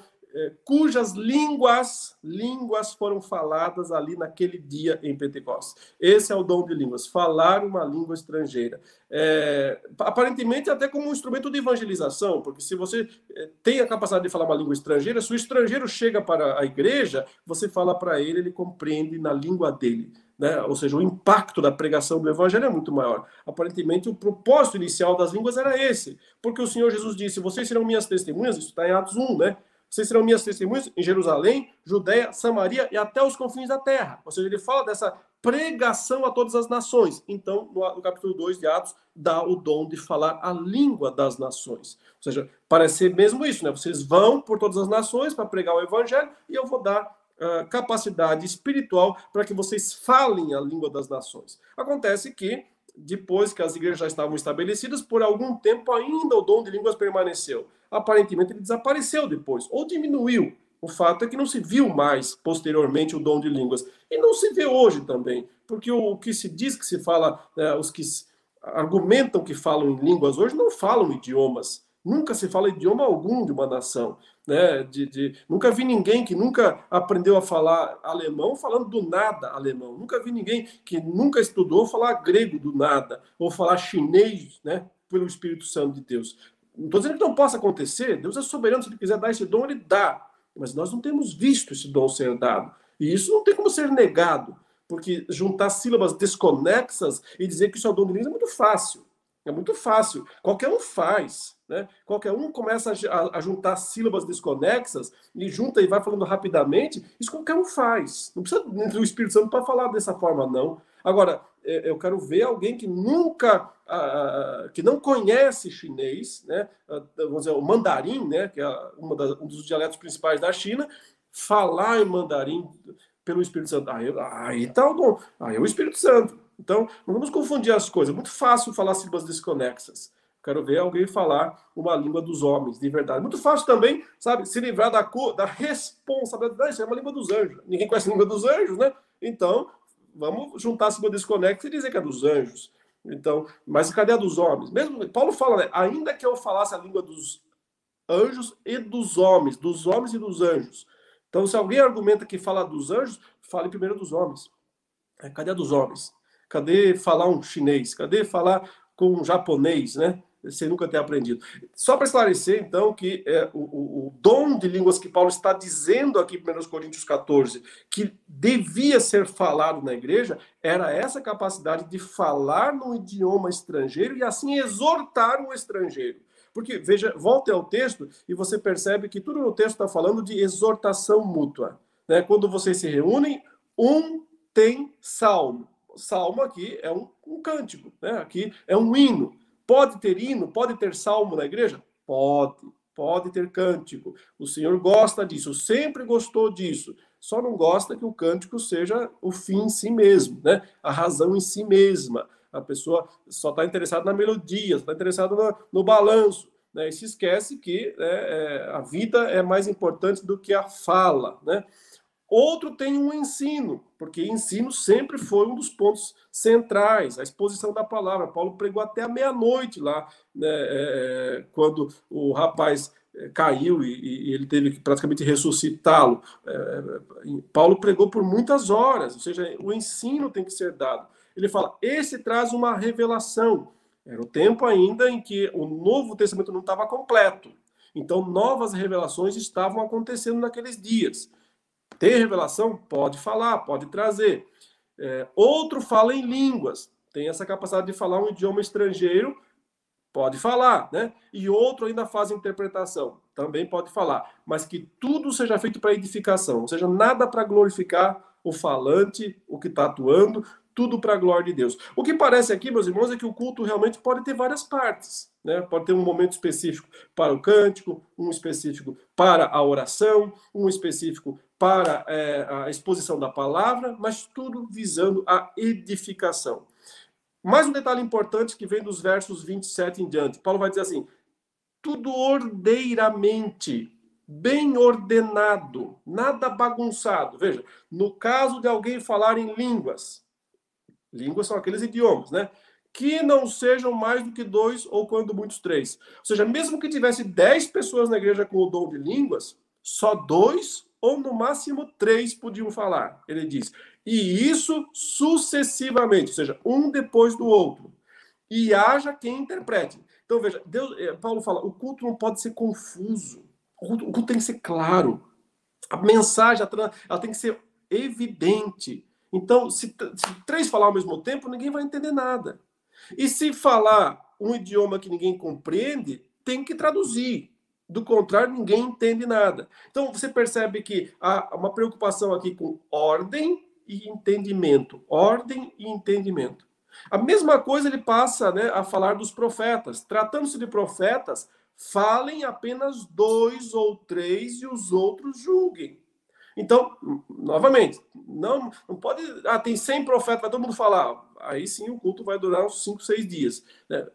cujas línguas, línguas foram faladas ali naquele dia em Pentecostes. Esse é o dom de línguas, falar uma língua estrangeira. É, aparentemente até como um instrumento de evangelização, porque se você é, tem a capacidade de falar uma língua estrangeira, se o estrangeiro chega para a igreja, você fala para ele, ele compreende na língua dele. Né? Ou seja, o impacto da pregação do evangelho é muito maior. Aparentemente, o propósito inicial das línguas era esse, porque o Senhor Jesus disse: Vocês serão minhas testemunhas, isso está em Atos 1, né? Vocês serão minhas testemunhas em Jerusalém, Judéia, Samaria e até os confins da terra. Ou seja, ele fala dessa pregação a todas as nações. Então, no, no capítulo 2 de Atos, dá o dom de falar a língua das nações. Ou seja, parece ser mesmo isso, né? Vocês vão por todas as nações para pregar o evangelho e eu vou dar uh, capacidade espiritual para que vocês falem a língua das nações. Acontece que depois que as igrejas já estavam estabelecidas, por algum tempo ainda o dom de línguas permaneceu. Aparentemente ele desapareceu depois, ou diminuiu. O fato é que não se viu mais posteriormente o dom de línguas. E não se vê hoje também, porque o, que se diz que se fala, né, os que argumentam que falam em línguas hoje não falam idiomas. Nunca se fala idioma algum de uma nação. Né? De, de, nunca vi ninguém que nunca aprendeu a falar alemão falando do nada alemão. Nunca vi ninguém que nunca estudou falar grego do nada, ou falar chinês né? pelo Espírito Santo de Deus. Não estou dizendo que não possa acontecer, Deus é soberano, se ele quiser dar esse dom, ele dá. Mas nós não temos visto esse dom ser dado. E isso não tem como ser negado, porque juntar sílabas desconexas e dizer que isso é dom de línguas é muito fácil. É muito fácil. Qualquer um faz. Né? Qualquer um começa a, a, juntar sílabas desconexas e junta e vai falando rapidamente. Isso qualquer um faz. Não precisa do Espírito Santo para falar dessa forma, não. Agora, é, eu quero ver alguém que nunca, que não conhece chinês, né? vamos dizer, o mandarim, né? que é um dos dialetos principais da China, falar em mandarim pelo Espírito Santo. Aí, aí tá o dom. Aí é o Espírito Santo. Então, não vamos confundir as coisas. É muito fácil falar sílabas desconexas. Quero ver alguém falar uma língua dos homens, de verdade. Muito fácil também, sabe, se livrar da, da responsabilidade. Isso é uma língua dos anjos. Ninguém conhece a língua dos anjos, né? Então, vamos juntar a sílaba desconexa e dizer que é dos anjos. Então, mas cadê a dos homens? Mesmo Paulo fala, né? Ainda que eu falasse a língua dos anjos e dos homens, dos homens e dos anjos. Então, se alguém argumenta que fala dos anjos, fale primeiro dos homens. É, cadê a dos homens? Cadê falar um chinês? Cadê falar com um japonês, né? Sem nunca ter aprendido. Só para esclarecer, então, que é, o, o, o, dom de línguas que Paulo está dizendo aqui em 1 Coríntios 14, que devia ser falado na igreja, era essa capacidade de falar num idioma estrangeiro e assim exortar o estrangeiro. Porque, veja, volte ao texto e você percebe que tudo no texto está falando de exortação mútua. Né? Quando vocês se reúnem, um tem salmo salmo aqui é um, um cântico, né? Aqui é um hino. Pode ter hino, pode ter salmo na igreja? Pode, pode ter cântico. O Senhor gosta disso, sempre gostou disso. Só não gosta que o cântico seja o fim em si mesmo, né? A razão em si mesma. A pessoa só está interessada na melodia, está interessada no, no balanço. Né, e se esquece que né, é, a vida é mais importante do que a fala, né? Outro tem um ensino, porque ensino sempre foi um dos pontos centrais, a exposição da palavra. Paulo pregou até a meia-noite lá, né, é, quando o rapaz é, caiu e, e, ele teve que praticamente ressuscitá-lo. É, Paulo pregou por muitas horas, ou seja, o ensino tem que ser dado. Ele fala: esse traz uma revelação. Era o tempo ainda em que o Novo Testamento não estava completo. Então, novas revelações estavam acontecendo naqueles dias. Ter revelação? Pode falar, pode trazer. É, outro fala em línguas, tem essa capacidade de falar um idioma estrangeiro, pode falar, né? E outro ainda faz interpretação, também pode falar. Mas que tudo seja feito para edificação, ou seja, nada para glorificar o falante, o que está atuando, tudo para a glória de Deus. O que parece aqui, meus irmãos, é que o culto realmente pode ter várias partes. Né? Pode ter um momento específico para o cântico, um específico para a oração, um específico para é, a exposição da palavra, mas tudo visando a edificação. Mais um detalhe importante que vem dos versos 27 em diante. Paulo vai dizer assim: tudo ordeiramente, bem ordenado, nada bagunçado. Veja, no caso de alguém falar em línguas, línguas são aqueles idiomas, né? Que não sejam mais do que dois ou quando muitos três. Ou seja, mesmo que tivesse dez pessoas na igreja com o dom de línguas, só dois ou no máximo três podiam falar. Ele diz: e isso sucessivamente, ou seja, um depois do outro. E haja quem interprete. Então, veja, Deus, eh, Paulo fala: o culto não pode ser confuso. O culto, o culto tem que ser claro. A mensagem ela tem que ser evidente. Então, se, se três falar ao mesmo tempo, ninguém vai entender nada. E se falar um idioma que ninguém compreende, tem que traduzir. Do contrário, ninguém entende nada. Então, você percebe que há uma preocupação aqui com ordem e entendimento. Ordem e entendimento. A mesma coisa ele passa né, a falar dos profetas. Tratando-se de profetas, falem apenas dois ou três e os outros julguem. Então, novamente, não, não pode. Ah, tem 100 profetas, vai todo mundo falar. Aí sim o culto vai durar uns 5, 6 dias. Né?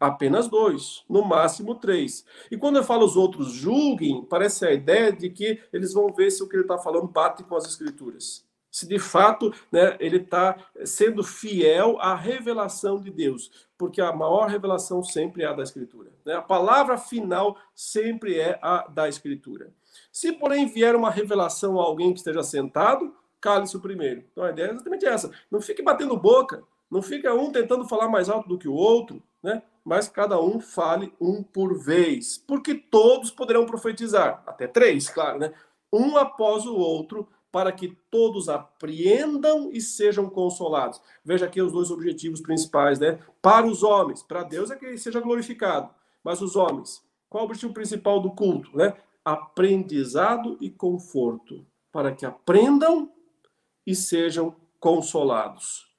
Apenas dois, no máximo três. E quando eu falo os outros julguem, parece a ideia de que eles vão ver se o que ele está falando bate com as escrituras se de fato né, ele está sendo fiel à revelação de Deus, porque a maior revelação sempre é a da Escritura. Né? A palavra final sempre é a da Escritura. Se, porém, vier uma revelação a alguém que esteja sentado, cale-se o primeiro. Então a ideia é exatamente essa. Não fique batendo boca, não fica um tentando falar mais alto do que o outro, né? mas cada um fale um por vez, porque todos poderão profetizar, até três, claro, né? um após o outro para que todos apreendam e sejam consolados. Veja aqui os dois objetivos principais, né? Para os homens, para Deus é que ele seja glorificado, mas os homens, qual o objetivo principal do culto, né? Aprendizado e conforto, para que aprendam e sejam consolados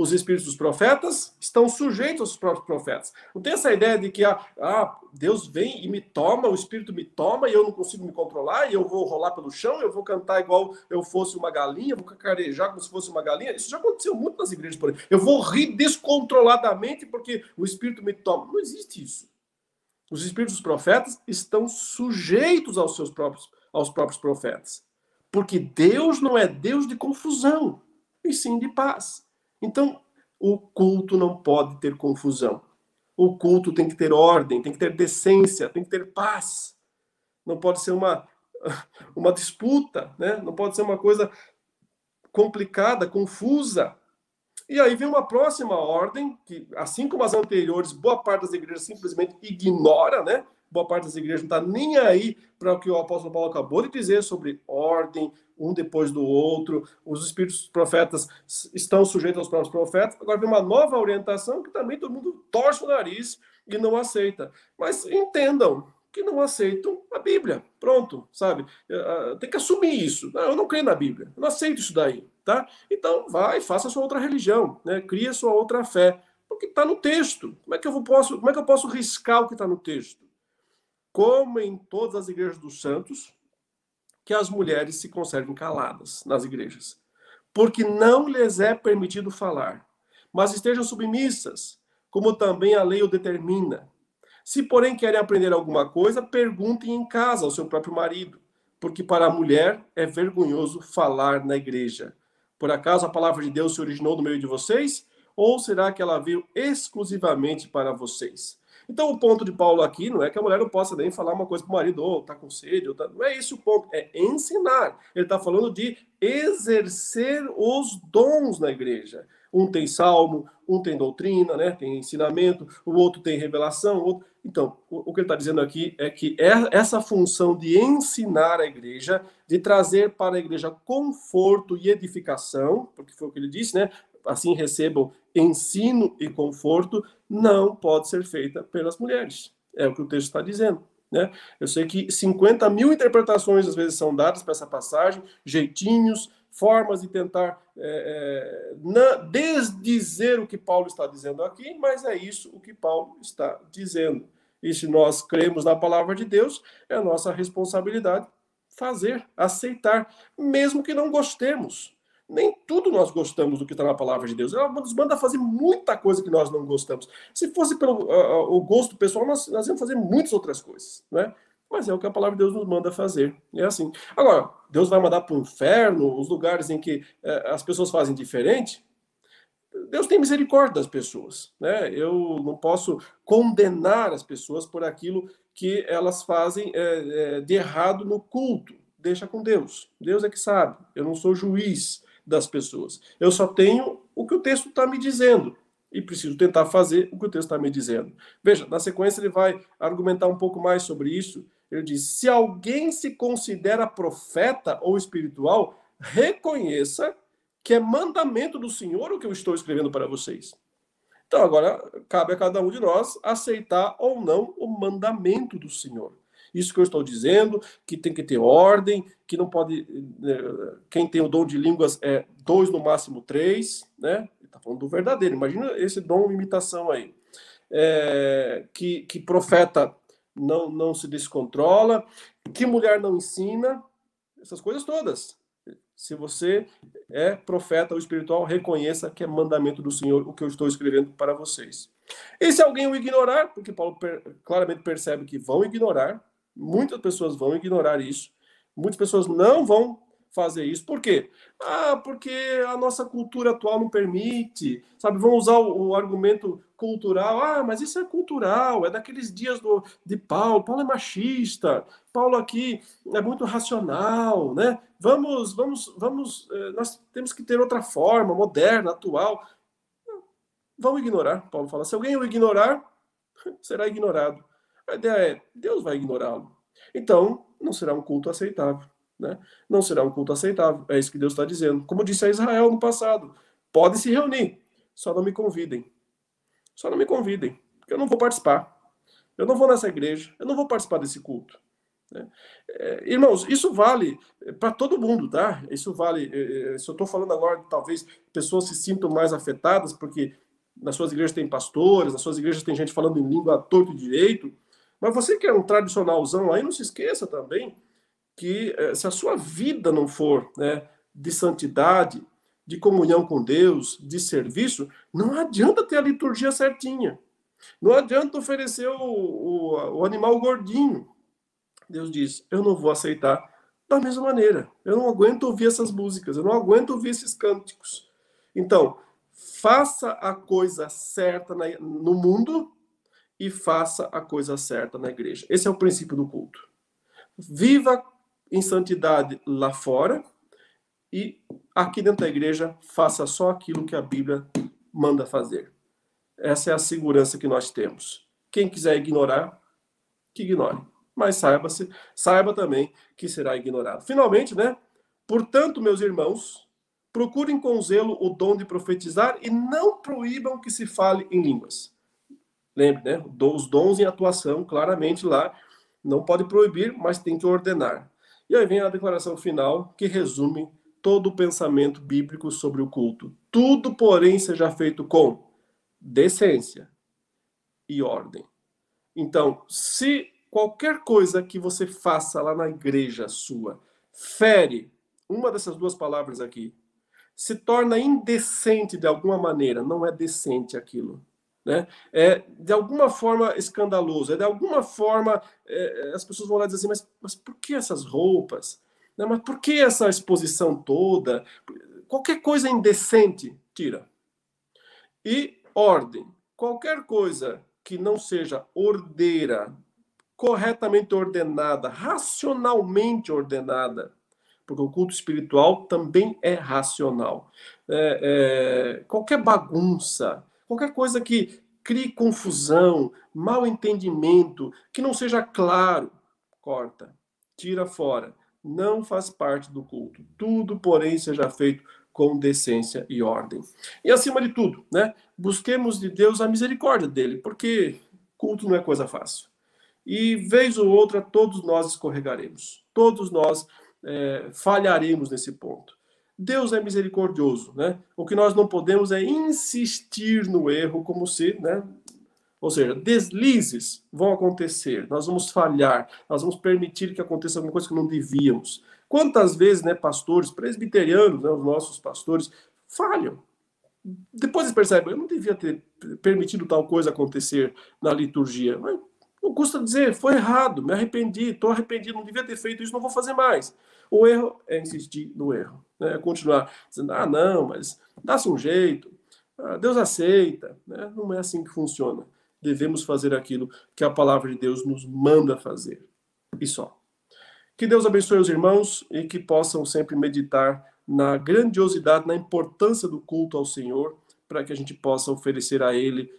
os espíritos dos profetas estão sujeitos aos próprios profetas. Não tem essa ideia de que ah, ah, Deus vem e me toma, o espírito me toma e eu não consigo me controlar e eu vou rolar pelo chão, eu vou cantar igual eu fosse uma galinha, vou cacarejar como se fosse uma galinha. Isso já aconteceu muito nas igrejas por aí. Eu vou rir descontroladamente porque o espírito me toma. Não existe isso. Os espíritos dos profetas estão sujeitos aos seus próprios aos próprios profetas. Porque Deus não é Deus de confusão, e sim de paz. Então, o culto não pode ter confusão. O culto tem que ter ordem, tem que ter decência, tem que ter paz. Não pode ser uma, [laughs] uma disputa, né? não pode ser uma coisa complicada, confusa. E aí vem uma próxima ordem, que, assim como as anteriores, boa parte das igrejas simplesmente ignora, né? Boa parte das igrejas não está nem aí para o que o apóstolo Paulo acabou de dizer sobre ordem, um depois do outro, os espíritos profetas estão sujeitos aos próprios profetas. Agora vem uma nova orientação que também todo mundo torce o nariz e não aceita. Mas entendam que não aceitam a Bíblia. Pronto, sabe? Eh, tem que assumir isso. Eu não creio na Bíblia, eu não aceito isso daí, tá? Então vai, faça a sua outra religião, né? Cria a sua outra fé, porque está no texto. Como é que eu posso, como é que eu posso riscar o que está no texto? Como em todas as igrejas dos santos, que as mulheres se conservem caladas nas igrejas, porque não lhes é permitido falar, mas estejam submissas, como também a lei o determina. Se, porém, querem aprender alguma coisa, perguntem em casa ao seu próprio marido, porque para a mulher é vergonhoso falar na igreja. Por acaso a palavra de Deus se originou no meio de vocês? Ou será que ela veio exclusivamente para vocês? Então, o ponto de Paulo aqui não é que a mulher não possa nem falar uma coisa para o marido, ou oh, tá com sede, ou tá... não é esse o ponto, é ensinar. Ele está falando de exercer os dons na igreja. Um tem salmo, um tem doutrina, né? tem ensinamento, o outro tem revelação. Outro... Então, o, o que ele está dizendo aqui é que é essa função de ensinar a igreja, de trazer para a igreja conforto e edificação, porque foi o que ele disse, né? assim recebam ensino e conforto, não pode ser feita pelas mulheres. É o que o texto está dizendo. Né? Eu sei que 50 mil interpretações às vezes são dadas para essa passagem, jeitinhos, formas de tentar é, é, desdizer o que Paulo está dizendo aqui, mas é isso o que Paulo está dizendo. E se nós cremos na palavra de Deus, é nossa responsabilidade fazer, aceitar, mesmo que não gostemos. Nem tudo nós gostamos do que está na palavra de Deus. Ela nos manda fazer muita coisa que nós não gostamos. Se fosse pelo uh, o gosto pessoal, nós, nós íamos fazer muitas outras coisas, né? Mas é o que a palavra de Deus nos manda fazer. É assim. Agora, Deus vai mandar para o inferno, os lugares em que uh, as pessoas fazem diferente? Deus tem misericórdia das pessoas, né? Eu não posso condenar as pessoas por aquilo que elas fazem é, é, de errado no culto. Deixa com Deus. Deus é que sabe. Eu não sou juiz das pessoas. Eu só tenho o que o texto está me dizendo e preciso tentar fazer o que o texto está me dizendo. Veja, na sequência ele vai argumentar um pouco mais sobre isso. Ele diz: se alguém se considera profeta ou espiritual, reconheça que é mandamento do Senhor o que eu estou escrevendo para vocês. Então, agora cabe a cada um de nós aceitar ou não o mandamento do Senhor. Isso que eu estou dizendo, que tem que ter ordem, que não pode. Né, quem tem o dom de línguas é dois, no máximo três, né? Está falando do verdadeiro. Imagina esse dom imitação aí. É, que, que profeta não, não se descontrola, que mulher não ensina, essas coisas todas. Se você é profeta ou espiritual, reconheça que é mandamento do Senhor o que eu estou escrevendo para vocês. E se alguém o ignorar, porque Paulo per claramente percebe que vão ignorar, muitas pessoas vão ignorar isso, muitas pessoas não vão fazer isso. Por quê? Ah, porque a nossa cultura atual não permite, sabe? Vão usar o, o, argumento cultural. Ah, mas isso é cultural, é daqueles dias do, de Paulo. Paulo é machista. Paulo aqui é muito racional, né? Vamos, vamos, vamos. Eh, nós temos que ter outra forma, moderna, atual. Vão ignorar. Paulo fala: se alguém o ignorar, [laughs] será ignorado. A ideia é: Deus vai ignorá-lo. Então, não será um culto aceitável. Né? Não será um culto aceitável. É isso que Deus está dizendo. Como disse a Israel no passado: podem se reunir, só não me convidem. Só não me convidem, porque eu não vou participar. Eu não vou nessa igreja, eu não vou participar desse culto. Né? É, irmãos, isso vale para todo mundo, tá? Isso vale. É, é, se eu estou falando agora, talvez pessoas se sintam mais afetadas, porque nas suas igrejas tem pastores, nas suas igrejas tem gente falando em língua torto e direito. Mas você que é um tradicionalzão aí, não se esqueça também que eh, se a sua vida não for né, de santidade, de comunhão com Deus, de serviço, não adianta ter a liturgia certinha. Não adianta oferecer o, o, o animal gordinho. Deus diz: Eu não vou aceitar da mesma maneira. Eu não aguento ouvir essas músicas, eu não aguento ouvir esses cânticos. Então, faça a coisa certa no mundo e faça a coisa certa na igreja. Esse é o princípio do culto. Viva em santidade lá fora e aqui dentro da igreja faça só aquilo que a Bíblia manda fazer. Essa é a segurança que nós temos. Quem quiser ignorar, que ignore. Mas saiba-se, saiba também que será ignorado. Finalmente, né? Portanto, meus irmãos, procurem com zelo o dom de profetizar e não proíbam que se fale em línguas. Lembre, né? Os dons em atuação, claramente lá, não pode proibir, mas tem que ordenar. E aí vem a declaração final, que resume todo o pensamento bíblico sobre o culto. Tudo, porém, seja feito com decência e ordem. Então, se qualquer coisa que você faça lá na igreja sua fere uma dessas duas palavras aqui, se torna indecente de alguma maneira, não é decente aquilo né? É de alguma forma escandaloso, é de alguma forma é, as pessoas vão lá dizer assim, mas, mas por que essas roupas? Né? Mas por que essa exposição toda? Qualquer coisa indecente, tira. E ordem. Qualquer coisa que não seja ordeira, corretamente ordenada, racionalmente ordenada, porque o culto espiritual também é racional. É, é, qualquer bagunça, Qualquer coisa que crie confusão, mal entendimento, que não seja claro, corta, tira fora. Não faz parte do culto. Tudo, porém, seja feito com decência e ordem. E acima de tudo, né, busquemos de Deus a misericórdia dele, porque culto não é coisa fácil. E vez ou outra, todos nós escorregaremos, todos nós é, falharemos nesse ponto. Deus é misericordioso, né? O que nós não podemos é insistir no erro como se, né? Ou seja, deslizes vão acontecer, nós vamos falhar, nós vamos permitir que aconteça alguma coisa que não devíamos. Quantas vezes, né, pastores presbiterianos, né, os nossos pastores, falham. Depois eles percebem, eu não devia ter permitido tal coisa acontecer na liturgia. Mas não custa dizer, foi errado, me arrependi, estou arrependido, não devia ter feito isso, não vou fazer mais. O erro é insistir no erro, né? continuar dizendo, ah, não, mas dá-se um jeito, ah, Deus aceita. Né? Não é assim que funciona devemos fazer aquilo que a palavra de Deus nos manda fazer. E só. Que Deus abençoe os irmãos e que possam sempre meditar na grandiosidade, na importância do culto ao Senhor, para que a gente possa oferecer a Ele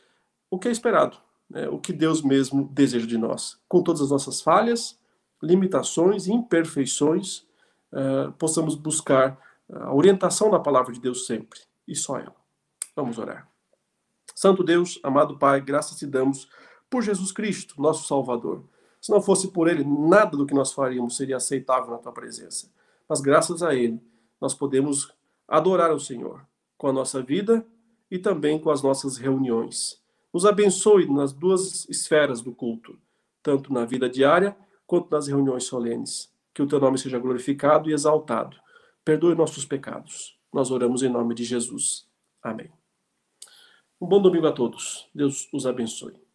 o que é esperado, né? o que Deus mesmo deseja de nós. Com todas as nossas falhas, limitações, imperfeições, uh, possamos buscar a orientação da palavra de Deus sempre, e só ela. Vamos orar. Santo Deus, amado Pai, graças te damos por Jesus Cristo, nosso Salvador. Se não fosse por Ele, nada do que nós faríamos seria aceitável na tua presença. Mas graças a Ele, nós podemos adorar ao Senhor com a nossa vida e também com as nossas reuniões. Nos abençoe nas duas esferas do culto, tanto na vida diária quanto nas reuniões solenes. Que o teu nome seja glorificado e exaltado. Perdoe nossos pecados. Nós oramos em nome de Jesus. Amém. Um bom domingo a todos. Deus os abençoe.